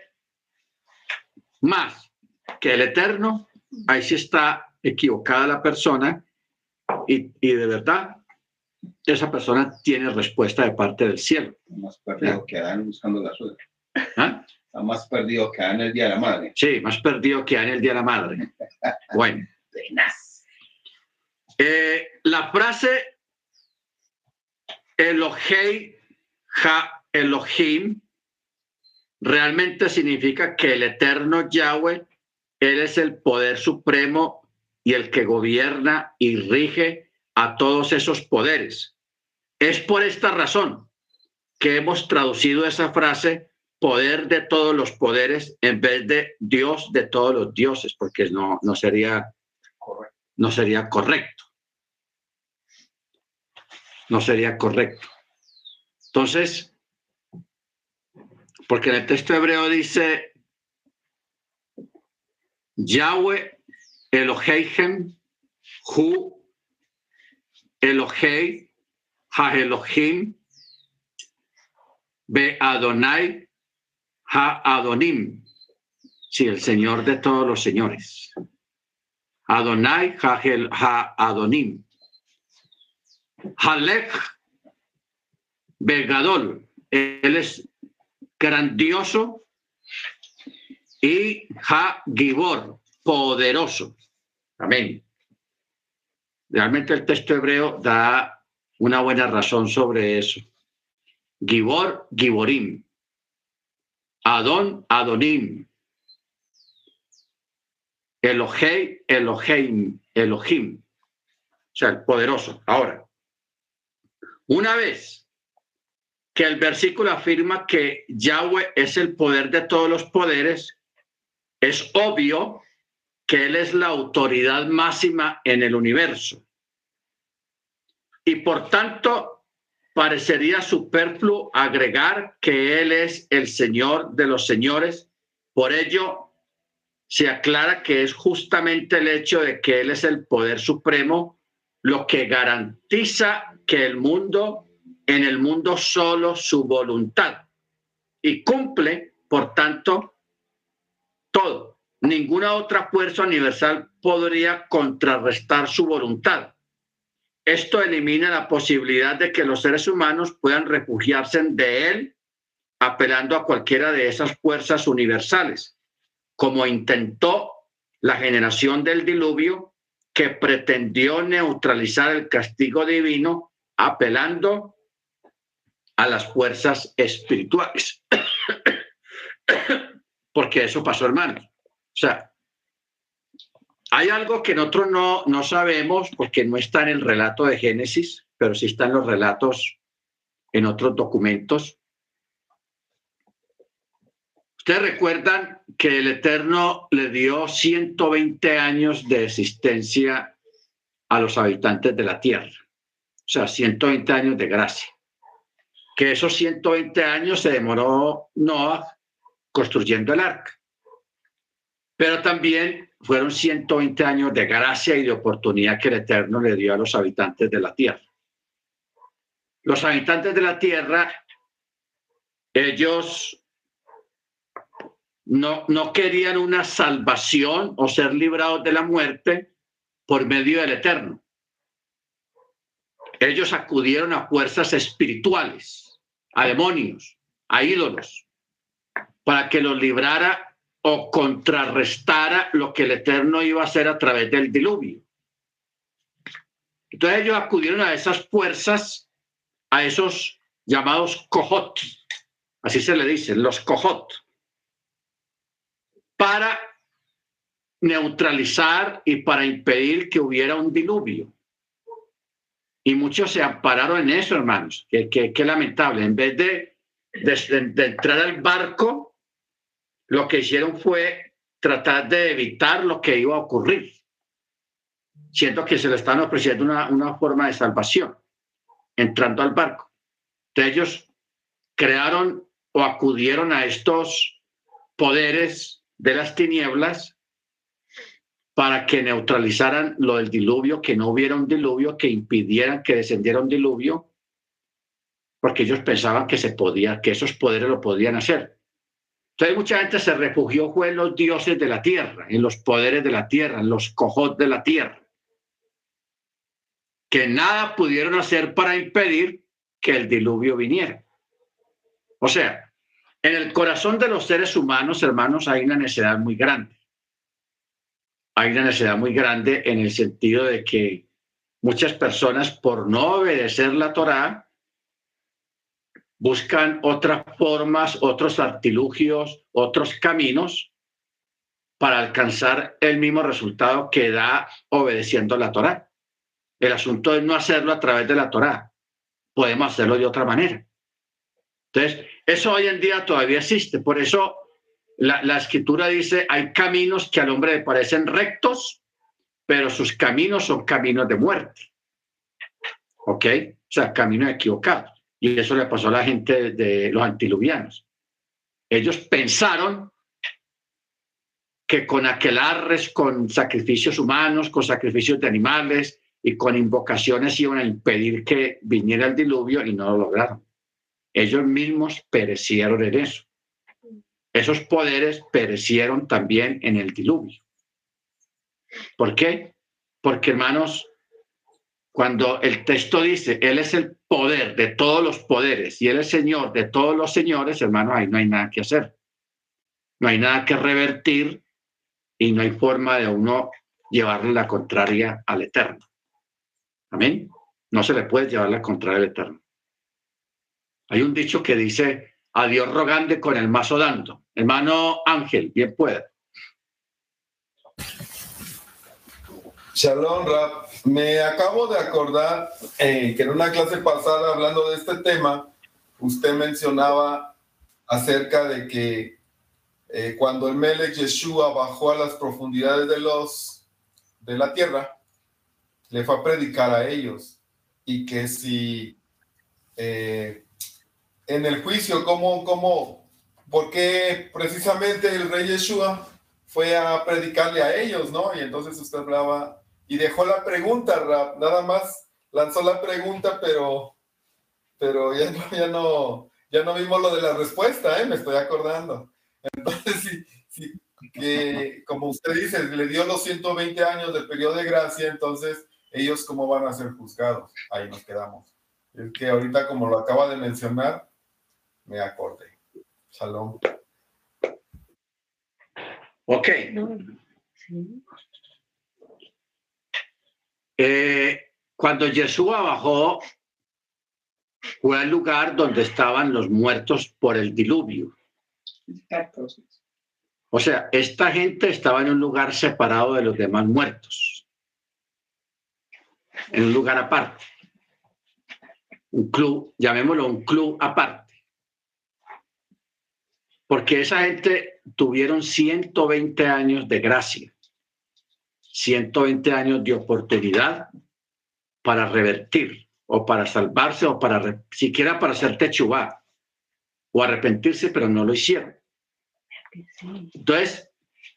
más que el eterno, ahí sí está equivocada la persona y, y de verdad esa persona tiene respuesta de parte del cielo. Más perdido que Adán buscando la suya. ¿ah? Más perdido que Adán el día de la madre. Sí, más perdido que en el Día de la Madre. Bueno. Eh, la frase Elohei Ha Elohim realmente significa que el eterno Yahweh, Él es el poder supremo y el que gobierna y rige a todos esos poderes. Es por esta razón que hemos traducido esa frase poder de todos los poderes en vez de Dios de todos los dioses, porque no, no, sería, no sería correcto. No sería correcto. Entonces, porque en el texto hebreo dice, Yahweh Eloheihem, Hu Elohei, Ha Elohim, Be Adonai, Ha Adonim. Sí, el Señor de todos los señores. Adonai, Ha, ha Adonim. Halech, Begadol. Él es grandioso y Ha Gibor, poderoso. Amén. Realmente el texto hebreo da una buena razón sobre eso. Gibor, Giborim. Adón, Adonim. Elohei, Elohim, Elohim. O sea, el poderoso. Ahora, una vez que el versículo afirma que Yahweh es el poder de todos los poderes, es obvio que Él es la autoridad máxima en el universo. Y por tanto, parecería superfluo agregar que Él es el Señor de los señores. Por ello, se aclara que es justamente el hecho de que Él es el poder supremo lo que garantiza que el mundo en el mundo solo su voluntad y cumple, por tanto, todo. Ninguna otra fuerza universal podría contrarrestar su voluntad. Esto elimina la posibilidad de que los seres humanos puedan refugiarse de él apelando a cualquiera de esas fuerzas universales, como intentó la generación del diluvio que pretendió neutralizar el castigo divino apelando a las fuerzas espirituales. Porque eso pasó, hermanos. O sea, hay algo que nosotros no, no sabemos porque no está en el relato de Génesis, pero sí está en los relatos en otros documentos. Ustedes recuerdan que el Eterno le dio 120 años de existencia a los habitantes de la tierra. O sea, 120 años de gracia que esos 120 años se demoró Noah construyendo el arca. Pero también fueron 120 años de gracia y de oportunidad que el Eterno le dio a los habitantes de la tierra. Los habitantes de la tierra, ellos no, no querían una salvación o ser librados de la muerte por medio del Eterno. Ellos acudieron a fuerzas espirituales a demonios, a ídolos, para que los librara o contrarrestara lo que el Eterno iba a hacer a través del diluvio. Entonces ellos acudieron a esas fuerzas, a esos llamados cojot, así se le dice, los cojot, para neutralizar y para impedir que hubiera un diluvio. Y muchos se ampararon en eso, hermanos. Qué que, lamentable. En vez de, de, entrar al barco, lo que hicieron fue tratar de evitar lo que iba a ocurrir. Siento que se le están ofreciendo una, una forma de salvación, entrando al barco. Entonces ellos crearon o acudieron a estos poderes de las tinieblas para que neutralizaran lo del diluvio, que no hubiera un diluvio, que impidieran que descendiera un diluvio, porque ellos pensaban que se podía, que esos poderes lo podían hacer. Entonces mucha gente se refugió fue en los dioses de la tierra, en los poderes de la tierra, en los cojos de la tierra, que nada pudieron hacer para impedir que el diluvio viniera. O sea, en el corazón de los seres humanos, hermanos, hay una necesidad muy grande hay una necesidad muy grande en el sentido de que muchas personas por no obedecer la Torá buscan otras formas, otros artilugios, otros caminos para alcanzar el mismo resultado que da obedeciendo la Torá. El asunto es no hacerlo a través de la Torá. Podemos hacerlo de otra manera. Entonces, eso hoy en día todavía existe. Por eso la, la escritura dice, hay caminos que al hombre le parecen rectos, pero sus caminos son caminos de muerte. ¿Ok? O sea, caminos equivocados. Y eso le pasó a la gente de los antiluvianos. Ellos pensaron que con aquelarres, con sacrificios humanos, con sacrificios de animales y con invocaciones iban a impedir que viniera el diluvio y no lo lograron. Ellos mismos perecieron en eso. Esos poderes perecieron también en el diluvio. ¿Por qué? Porque, hermanos, cuando el texto dice, Él es el poder de todos los poderes y Él es Señor de todos los señores, hermanos, ahí no hay nada que hacer. No hay nada que revertir y no hay forma de uno llevarle la contraria al Eterno. Amén. No se le puede llevar la contraria al Eterno. Hay un dicho que dice, a Dios rogando con el mazo dando. Hermano Ángel, bien puede. Shalom, Rap. Me acabo de acordar eh, que en una clase pasada, hablando de este tema, usted mencionaba acerca de que eh, cuando el Melech Yeshua bajó a las profundidades de, los, de la tierra, le fue a predicar a ellos. Y que si eh, en el juicio, ¿cómo, cómo, por qué precisamente el rey Yeshua fue a predicarle a ellos, ¿no? Y entonces usted hablaba y dejó la pregunta, nada más lanzó la pregunta, pero, pero ya, no, ya, no, ya no vimos lo de la respuesta, ¿eh? me estoy acordando. Entonces, sí, sí, que como usted dice, le dio los 120 años de periodo de gracia, entonces ellos cómo van a ser juzgados. Ahí nos quedamos. Es que ahorita, como lo acaba de mencionar, me acordé. Salón. Ok. Eh, cuando Yeshua bajó, fue al lugar donde estaban los muertos por el diluvio. O sea, esta gente estaba en un lugar separado de los demás muertos, en un lugar aparte, un club, llamémoslo un club aparte, porque esa gente tuvieron 120 años de gracia, 120 años de oportunidad para revertir o para salvarse o para siquiera para hacer techubá o arrepentirse, pero no lo hicieron. Entonces,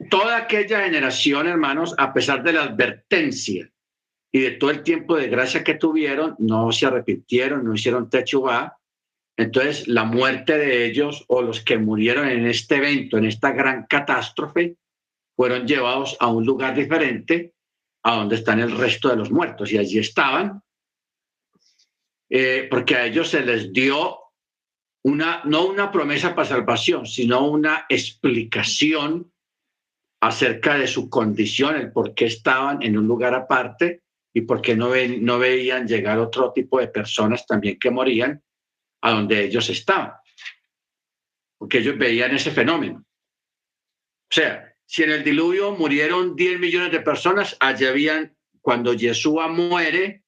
toda aquella generación, hermanos, a pesar de la advertencia y de todo el tiempo de gracia que tuvieron, no se arrepintieron, no hicieron techubá. Entonces, la muerte de ellos o los que murieron en este evento, en esta gran catástrofe, fueron llevados a un lugar diferente a donde están el resto de los muertos. Y allí estaban, eh, porque a ellos se les dio una, no una promesa para salvación, sino una explicación acerca de su condición, el por qué estaban en un lugar aparte y por qué no, no veían llegar otro tipo de personas también que morían a donde ellos estaban, porque ellos veían ese fenómeno. O sea, si en el diluvio murieron 10 millones de personas, allá habían, cuando Yeshua muere,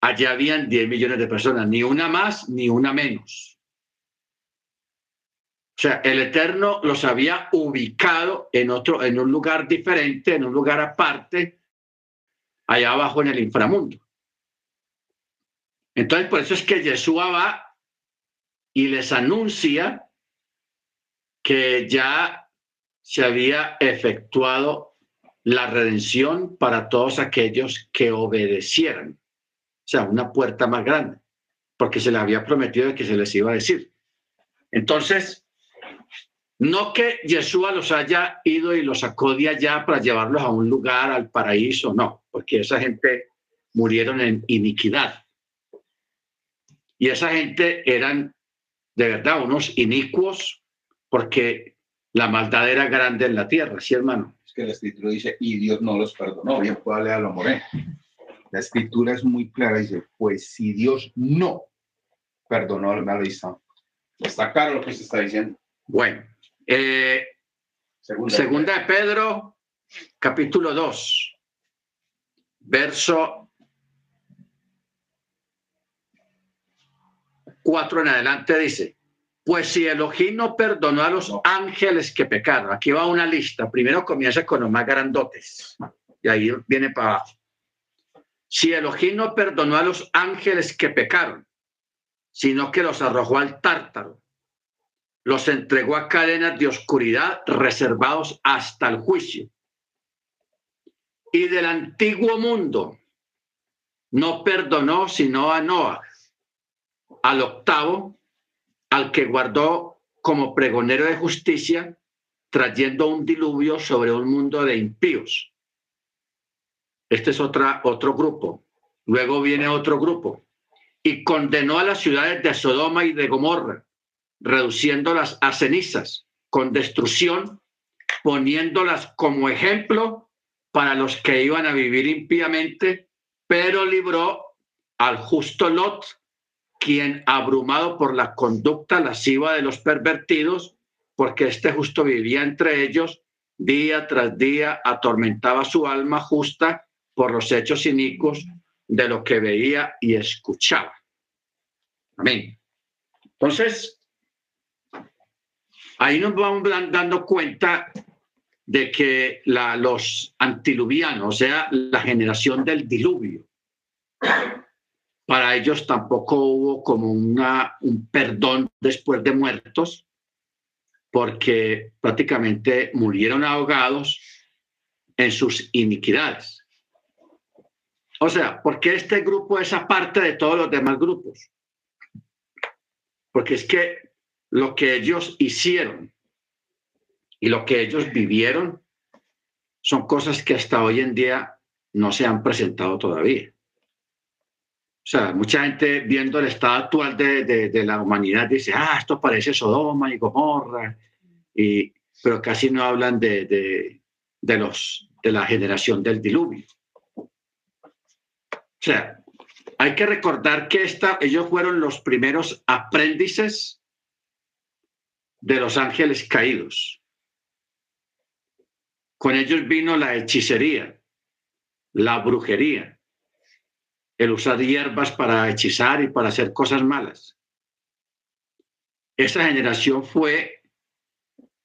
allá habían 10 millones de personas, ni una más ni una menos. O sea, el Eterno los había ubicado en otro, en un lugar diferente, en un lugar aparte, allá abajo en el inframundo. Entonces, por eso es que Yeshua va y les anuncia que ya se había efectuado la redención para todos aquellos que obedecieran. O sea, una puerta más grande, porque se les había prometido que se les iba a decir. Entonces, no que Yeshua los haya ido y los sacó de allá para llevarlos a un lugar, al paraíso, no, porque esa gente murieron en iniquidad. Y esa gente eran de verdad unos inicuos porque la maldad era grande en la tierra, ¿sí, hermano? Es que el escritura dice, y Dios no los perdonó. Bien, puedo leerlo, Moré. La escritura es muy clara, dice, pues si Dios no perdonó al malista. Está claro lo que se está diciendo. Bueno, eh, Segunda, segunda de Pedro, capítulo 2, verso 4 en adelante dice, pues si Elohim no perdonó a los ángeles que pecaron, aquí va una lista, primero comienza con los más grandotes, y ahí viene para abajo. Si Elohim no perdonó a los ángeles que pecaron, sino que los arrojó al tártaro, los entregó a cadenas de oscuridad reservados hasta el juicio. Y del antiguo mundo no perdonó sino a Noah, al octavo, al que guardó como pregonero de justicia, trayendo un diluvio sobre un mundo de impíos. Este es otra, otro grupo. Luego viene otro grupo. Y condenó a las ciudades de Sodoma y de Gomorra, reduciéndolas a cenizas, con destrucción, poniéndolas como ejemplo para los que iban a vivir impíamente, pero libró al justo Lot, quien, abrumado por la conducta lasciva de los pervertidos, porque este justo vivía entre ellos, día tras día atormentaba su alma justa por los hechos inicuos de lo que veía y escuchaba. Amén. Entonces, ahí nos vamos dan- dando cuenta de que la- los antiluvianos, o sea, la generación del diluvio, para ellos tampoco hubo como una, un perdón después de muertos, porque prácticamente murieron ahogados en sus iniquidades. O sea, porque este grupo es aparte de todos los demás grupos? Porque es que lo que ellos hicieron y lo que ellos vivieron son cosas que hasta hoy en día no se han presentado todavía. O sea, mucha gente viendo el estado actual de, de- la humanidad dice, ah, esto parece Sodoma y Gomorra, y, pero casi no hablan de, de, de los, de la generación del diluvio. O sea, hay que recordar que esta, ellos fueron los primeros aprendices de los ángeles caídos. Con ellos vino la hechicería, la brujería, el usar hierbas para hechizar y para hacer cosas malas. Esa generación fue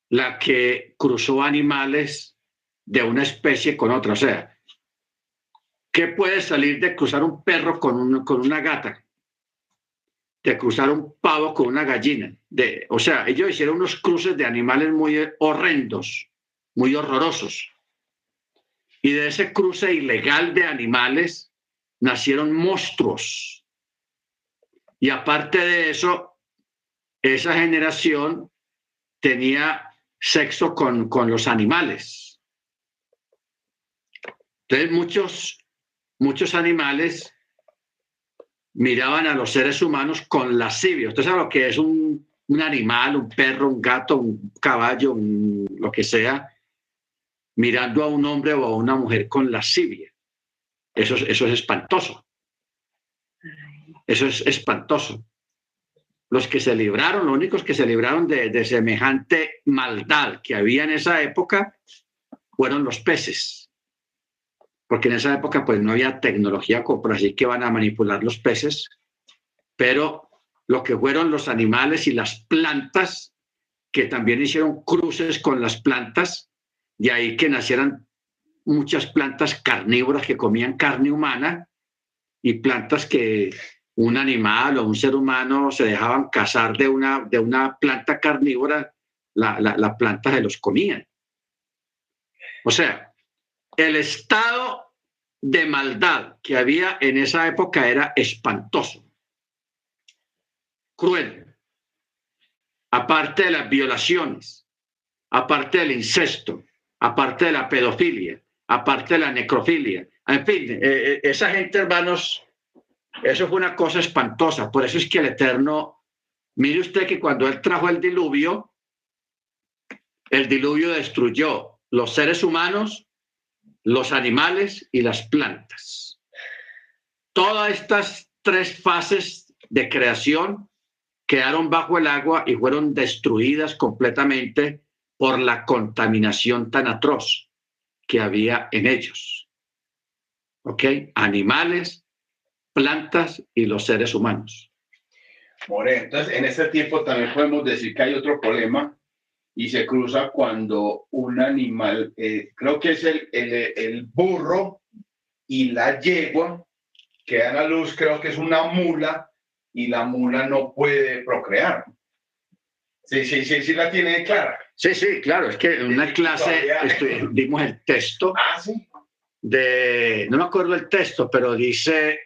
la que cruzó animales de una especie con otra. O sea, ¿qué puede salir de cruzar un perro con, un- con una gata? De cruzar un pavo con una gallina. De, o sea, ellos hicieron unos cruces de animales muy horrendos, muy horrorosos. Y de ese cruce ilegal de animales nacieron monstruos. Y aparte de eso, esa generación tenía sexo con, con los animales. Entonces muchos, muchos animales miraban a los seres humanos con lascivia. Usted sabe lo que es un, un animal, un perro, un gato, un caballo, un- lo que sea, mirando a un hombre o a una mujer con lascivia. Eso es, espantoso. Eso es espantoso. Los que se libraron, los únicos que se libraron de, semejante maldad que había en esa época fueron los peces. Porque en esa época pues no había tecnología por así que van a manipular los peces, pero lo que fueron los animales y las plantas, que también hicieron cruces con las plantas, de ahí que nacieran muchas plantas carnívoras que comían carne humana y plantas que un animal o un ser humano se dejaban cazar de una, de una planta carnívora, la, la, la planta se los comían. O sea, el estado de maldad que había en esa época era espantoso, cruel. Aparte de las violaciones, aparte del incesto, aparte de la pedofilia, aparte de la necrofilia. En fin, eh, eh, esa gente, hermanos, eso fue una cosa espantosa. Por eso es que el Eterno, mire usted que cuando Él trajo el diluvio, el diluvio destruyó los seres humanos, los animales y las plantas. todas estas tres fases de creación quedaron bajo el agua y fueron destruidas completamente por la contaminación tan atroz que había en ellos. ¿Ok? Animales, plantas y los seres humanos. More, entonces en ese tiempo también podemos decir que hay otro problema y se cruza cuando un animal, eh, creo que es el, el, el burro y la yegua, que dan a luz, creo que es una mula, y la mula no puede procrear. Sí, sí, sí, sí la tiene clara. Sí, sí, claro, es que en una clase dimos el texto Ah, de, no me acuerdo el texto, pero dice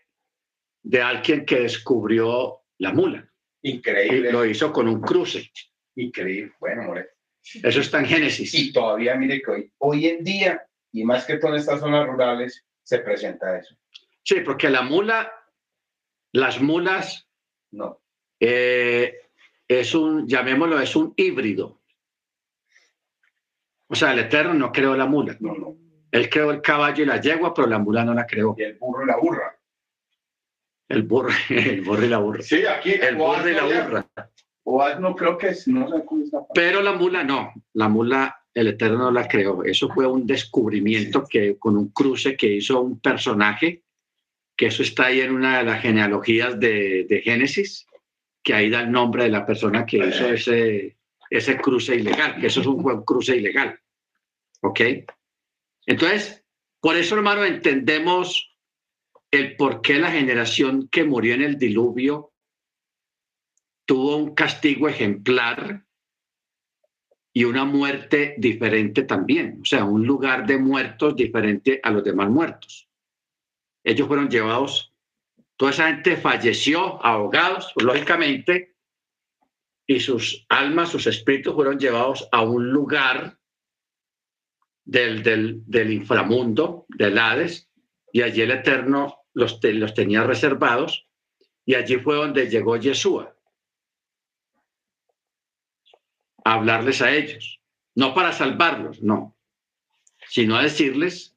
de alguien que descubrió la mula y Increíble. lo hizo con un cruce. Increíble. Bueno, more. Eso está en Génesis. Y todavía, mire que hoy, hoy en día, y más que todo en estas zonas rurales, se presenta eso. Sí, porque la mula, las mulas No. eh, es un, llamémoslo, es un híbrido. O sea, el Eterno no creó la mula. No, no. Él creó el caballo y la yegua, pero la mula no la creó. Y el burro y la burra. El burro, el burro y la burra. Sí, aquí. El burro y la burra. O asno creo que es, no sé cómo está. Pero la mula no, la mula el Eterno no la creó. Eso fue un descubrimiento que con un cruce que hizo un personaje, que eso está ahí en una de las genealogías de, de Génesis, que ahí da el nombre de la persona que hizo ese, ese cruce ilegal, eso es un buen cruce ilegal. ¿Ok? Entonces, por eso, hermano, entendemos el por qué la generación que murió en el diluvio tuvo un castigo ejemplar y una muerte diferente también, o sea, un lugar de muertos diferente a los demás muertos. Ellos fueron llevados, toda esa gente falleció ahogados, lógicamente, y sus almas, sus espíritus fueron llevados a un lugar del, del, inframundo, del Hades, y allí el Eterno los, los tenía reservados, y allí fue donde llegó Yeshua a hablarles a ellos, no para salvarlos, no, sino a decirles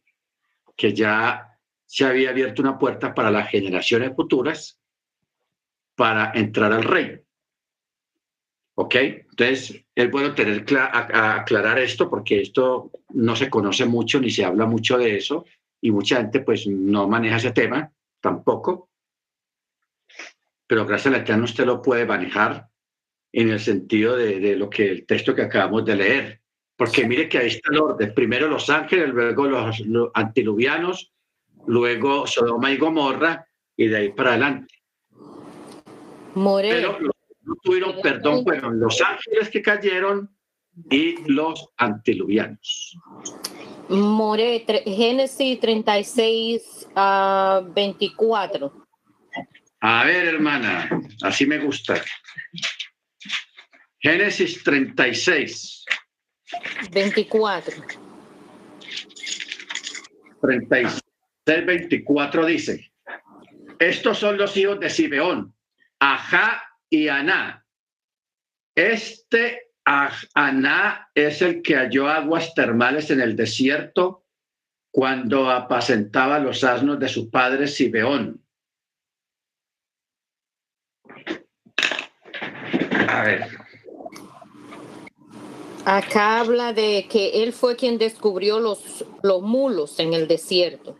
que ya se había abierto una puerta para las generaciones futuras para entrar al reino. ¿Ok? Entonces, es bueno tener aclarar esto porque esto no se conoce mucho ni se habla mucho de eso y mucha gente pues no maneja ese tema tampoco. Pero gracias al Eterno usted lo puede manejar en el sentido de, de lo que el texto que acabamos de leer. Porque mire que ahí está el orden. Primero los ángeles, luego los, los antiluvianos, luego Sodoma y Gomorra y de ahí para adelante. More, Pero los que no tuvieron perdón fueron los ángeles que cayeron y los antiluvianos. More, Génesis 36 a 24. A ver, hermana, así me gusta. Génesis 36, 24. 36, 24 dice, estos son los hijos de Sibeón, Ajá y Aná. Este Aná es el que halló aguas termales en el desierto cuando apacentaba los asnos de su padre Sibeón. A ver, Acá habla de que él fue quien descubrió los, los mulos en el desierto.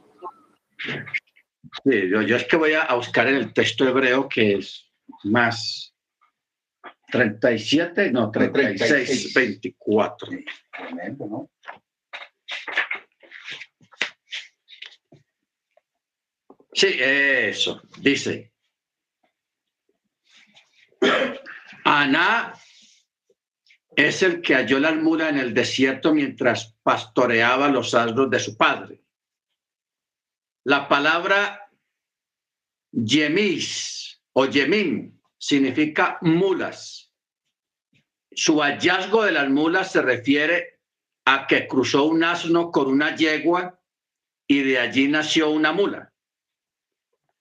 Sí, yo, yo es que voy a buscar en el texto hebreo que es más 37, no, 36, 36. 24. Tremendo, ¿no? Sí, eso, dice. Aná es el que halló la almura en el desierto mientras pastoreaba los asnos de su padre. La palabra yemis o significa mulas. Su hallazgo de las mulas se refiere a que cruzó un asno con una yegua y de allí nació una mula.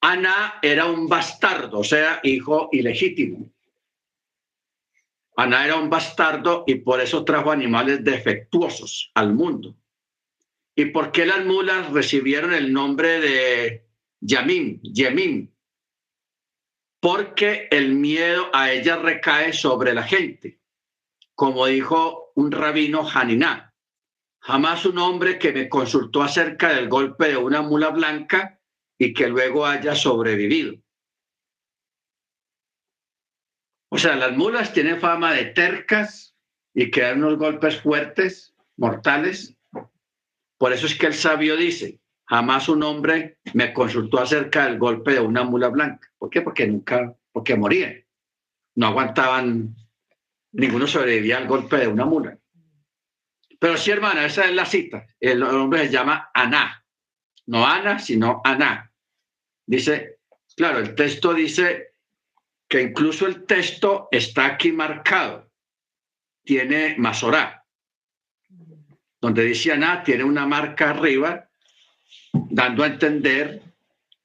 Ana era un bastardo, o sea, hijo ilegítimo. Ana era un bastardo y por eso trajo animales defectuosos al mundo. ¿Y por qué las mulas recibieron el nombre de Yamim, Yemim, porque el miedo a ella recae sobre la gente. Como dijo un rabino Haniná, jamás un hombre que me consultó acerca del golpe de una mula blanca y que luego haya sobrevivido. O sea, las mulas tienen fama de tercas y que dan unos golpes fuertes, mortales. Por eso es que el sabio dice, jamás un hombre me consultó acerca del golpe de una mula blanca. ¿Por qué? Porque nunca, porque morían. No aguantaban, ninguno sobrevivía al golpe de una mula. Pero sí, hermana, esa es la cita. El hombre se llama Aná. No Ana, sino Aná. Dice, claro, el texto dice que incluso el texto está aquí marcado. Tiene Masorá. Donde dice Aná, tiene una marca arriba, dando a entender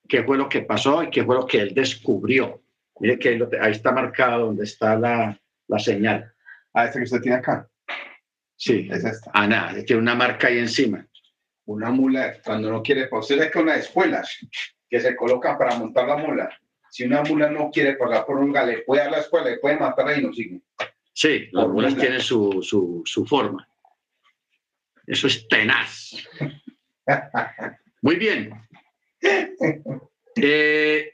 qué fue lo que pasó y qué fue lo que él descubrió. Mire que ahí está marcado donde está la, la señal. Ah, este que usted tiene acá. Sí, Es esta. Aná, tiene una marca ahí encima. Una mula, cuando no quiere, pues usted ve que una espuelas que se colocan para montar la mula. Si una mula no quiere pagar por un le puede dar la escuela, le puede matar y no sigue. Sí, las mulas mula. tienen su, su, su forma. Eso es tenaz. Muy bien. Eh,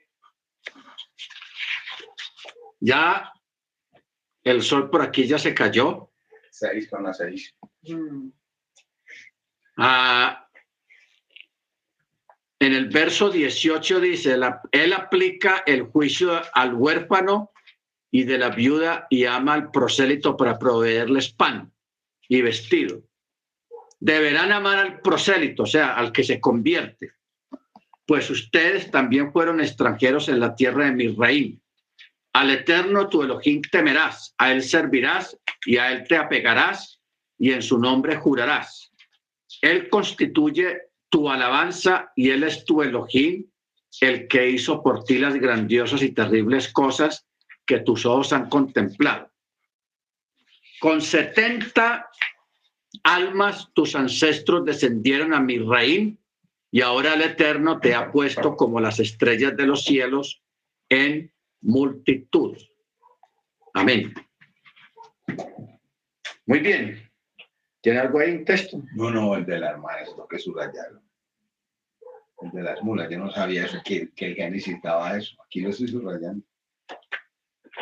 ya el sol por aquí ya se cayó. Seis con las seis. Mm. Ah, en el verso 18 dice, la- Él aplica el juicio al huérfano y de la viuda y ama al prosélito para proveerles pan y vestido. Deberán amar al prosélito, o sea, al que se convierte, pues ustedes también fueron extranjeros en la tierra de mi reino. Al eterno tu Elohim temerás, a él servirás y a él te apegarás y en su nombre jurarás. Él constituye tu alabanza y Él es tu Elohim, el que hizo por ti las grandiosas y terribles cosas que tus ojos han contemplado. Con 70 almas tus ancestros descendieron a mi reino y ahora el Eterno te ha puesto como las estrellas de los cielos en multitud. Amén. Muy bien. ¿Tiene algo ahí un texto? No, no, el de la hermana, es lo que subrayarlo. El de las mulas, yo no sabía eso, que, que el Génesis necesitaba eso. Aquí lo estoy subrayando.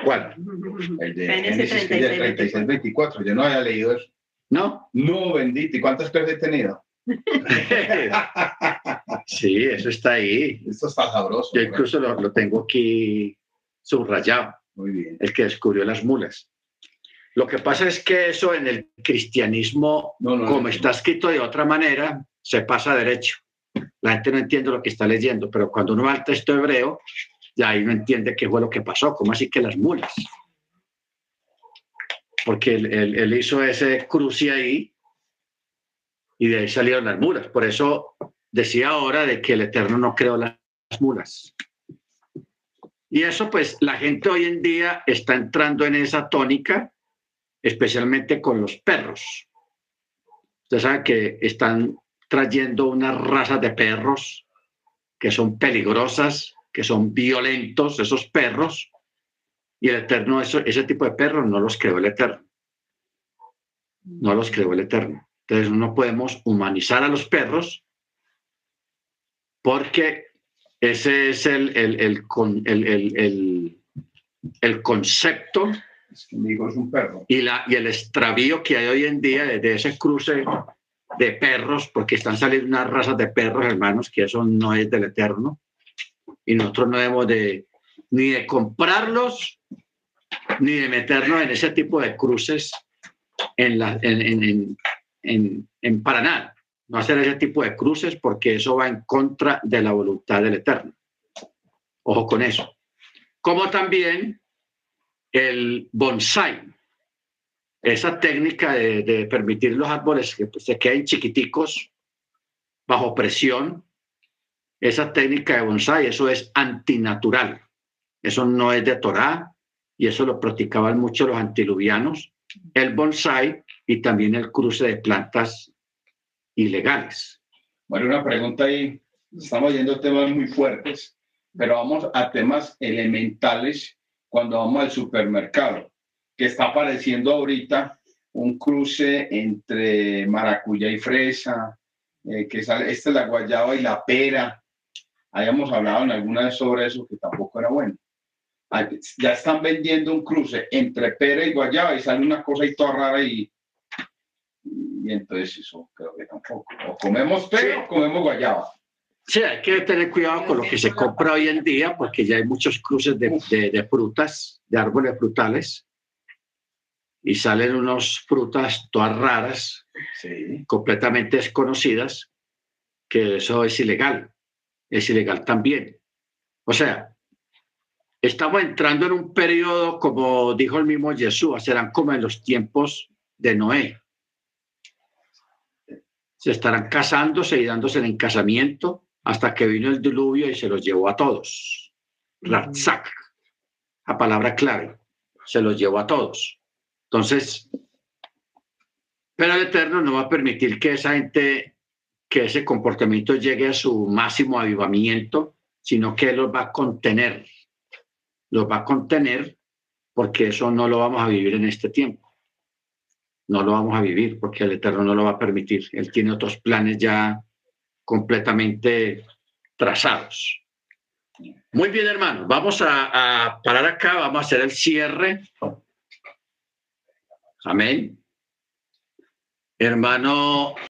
¿Cuál? El de Génesis Génesis, que es del 36, 36-24. Yo no había leído eso. ¿No? No, bendito. ¿Y cuántas clases he tenido? Sí, eso está ahí. Esto está sabroso. Yo incluso lo, lo tengo aquí subrayado, Muy bien. el que descubrió las mulas. Lo que pasa es que eso en el cristianismo, No, no, como no. está escrito de otra manera, se pasa derecho. La gente no entiende lo que está leyendo, pero cuando uno va al texto hebreo, ya ahí no entiende qué fue lo que pasó, cómo así que las mulas. Porque él, hizo ese cruce ahí y de ahí salieron las mulas. Por eso decía ahora de que el Eterno no creó las mulas. Y eso pues la gente hoy en día está entrando en esa tónica, especialmente con los perros. Ustedes saben que están trayendo unas razas de perros que son peligrosas, que son violentos, esos perros, y el Eterno, eso, ese tipo de perros no los creó el Eterno. No los creó el Eterno. Entonces no podemos humanizar a los perros porque ese es el, el, el, el, concepto Es que un perro. y, la, y el extravío que hay hoy en día de, de ese cruce de perros, porque están saliendo unas razas de perros, hermanos, que eso no es del eterno. Y nosotros no debemos de ni de comprarlos, ni de meternos en ese tipo de cruces en, la, en, en, en, en, en para nada. No hacer ese tipo de cruces porque eso va en contra de la voluntad del eterno. Ojo con eso. Como también el bonsai, esa técnica de, de permitir los árboles que pues, se queden chiquiticos bajo presión, esa técnica de bonsai, eso es antinatural. Eso no es de Torah y eso lo practicaban mucho los antiluvianos, el bonsai y también el cruce de plantas ilegales. Bueno, una pregunta ahí. Estamos yendo temas muy fuertes, pero vamos a temas elementales cuando vamos al supermercado, que está apareciendo ahorita un cruce entre maracuyá y fresa, eh, que sale, esta es la guayaba y la pera. Habíamos hablado en alguna vez sobre eso, que tampoco era bueno. Ya están vendiendo un cruce entre pera y guayaba y sale una cosa ahí toda rara y, y entonces eso creo que tampoco. O comemos pera o comemos guayaba. Sí, hay que tener cuidado con lo que se compra hoy en día porque ya hay muchos cruces de, de- de frutas, de árboles frutales y salen unas frutas todas raras, Sí. completamente desconocidas, que eso es ilegal. Es ilegal también. O sea, estamos entrando en un periodo, como dijo el mismo Jesús, serán como en los tiempos de Noé. Se estarán casándose y dándose en casamiento hasta que vino el diluvio y se los llevó a todos. Ratzak, la palabra clave, se los llevó a todos. Entonces, pero el Eterno no va a permitir que esa gente, que ese comportamiento llegue a su máximo avivamiento, sino que Él los va a contener. Los va a contener porque eso no lo vamos a vivir en este tiempo. No lo vamos a vivir porque el Eterno no lo va a permitir. Él tiene otros planes ya completamente trazados. Muy bien, hermano. Vamos a, a parar acá, vamos a hacer el cierre. Amén. Hermano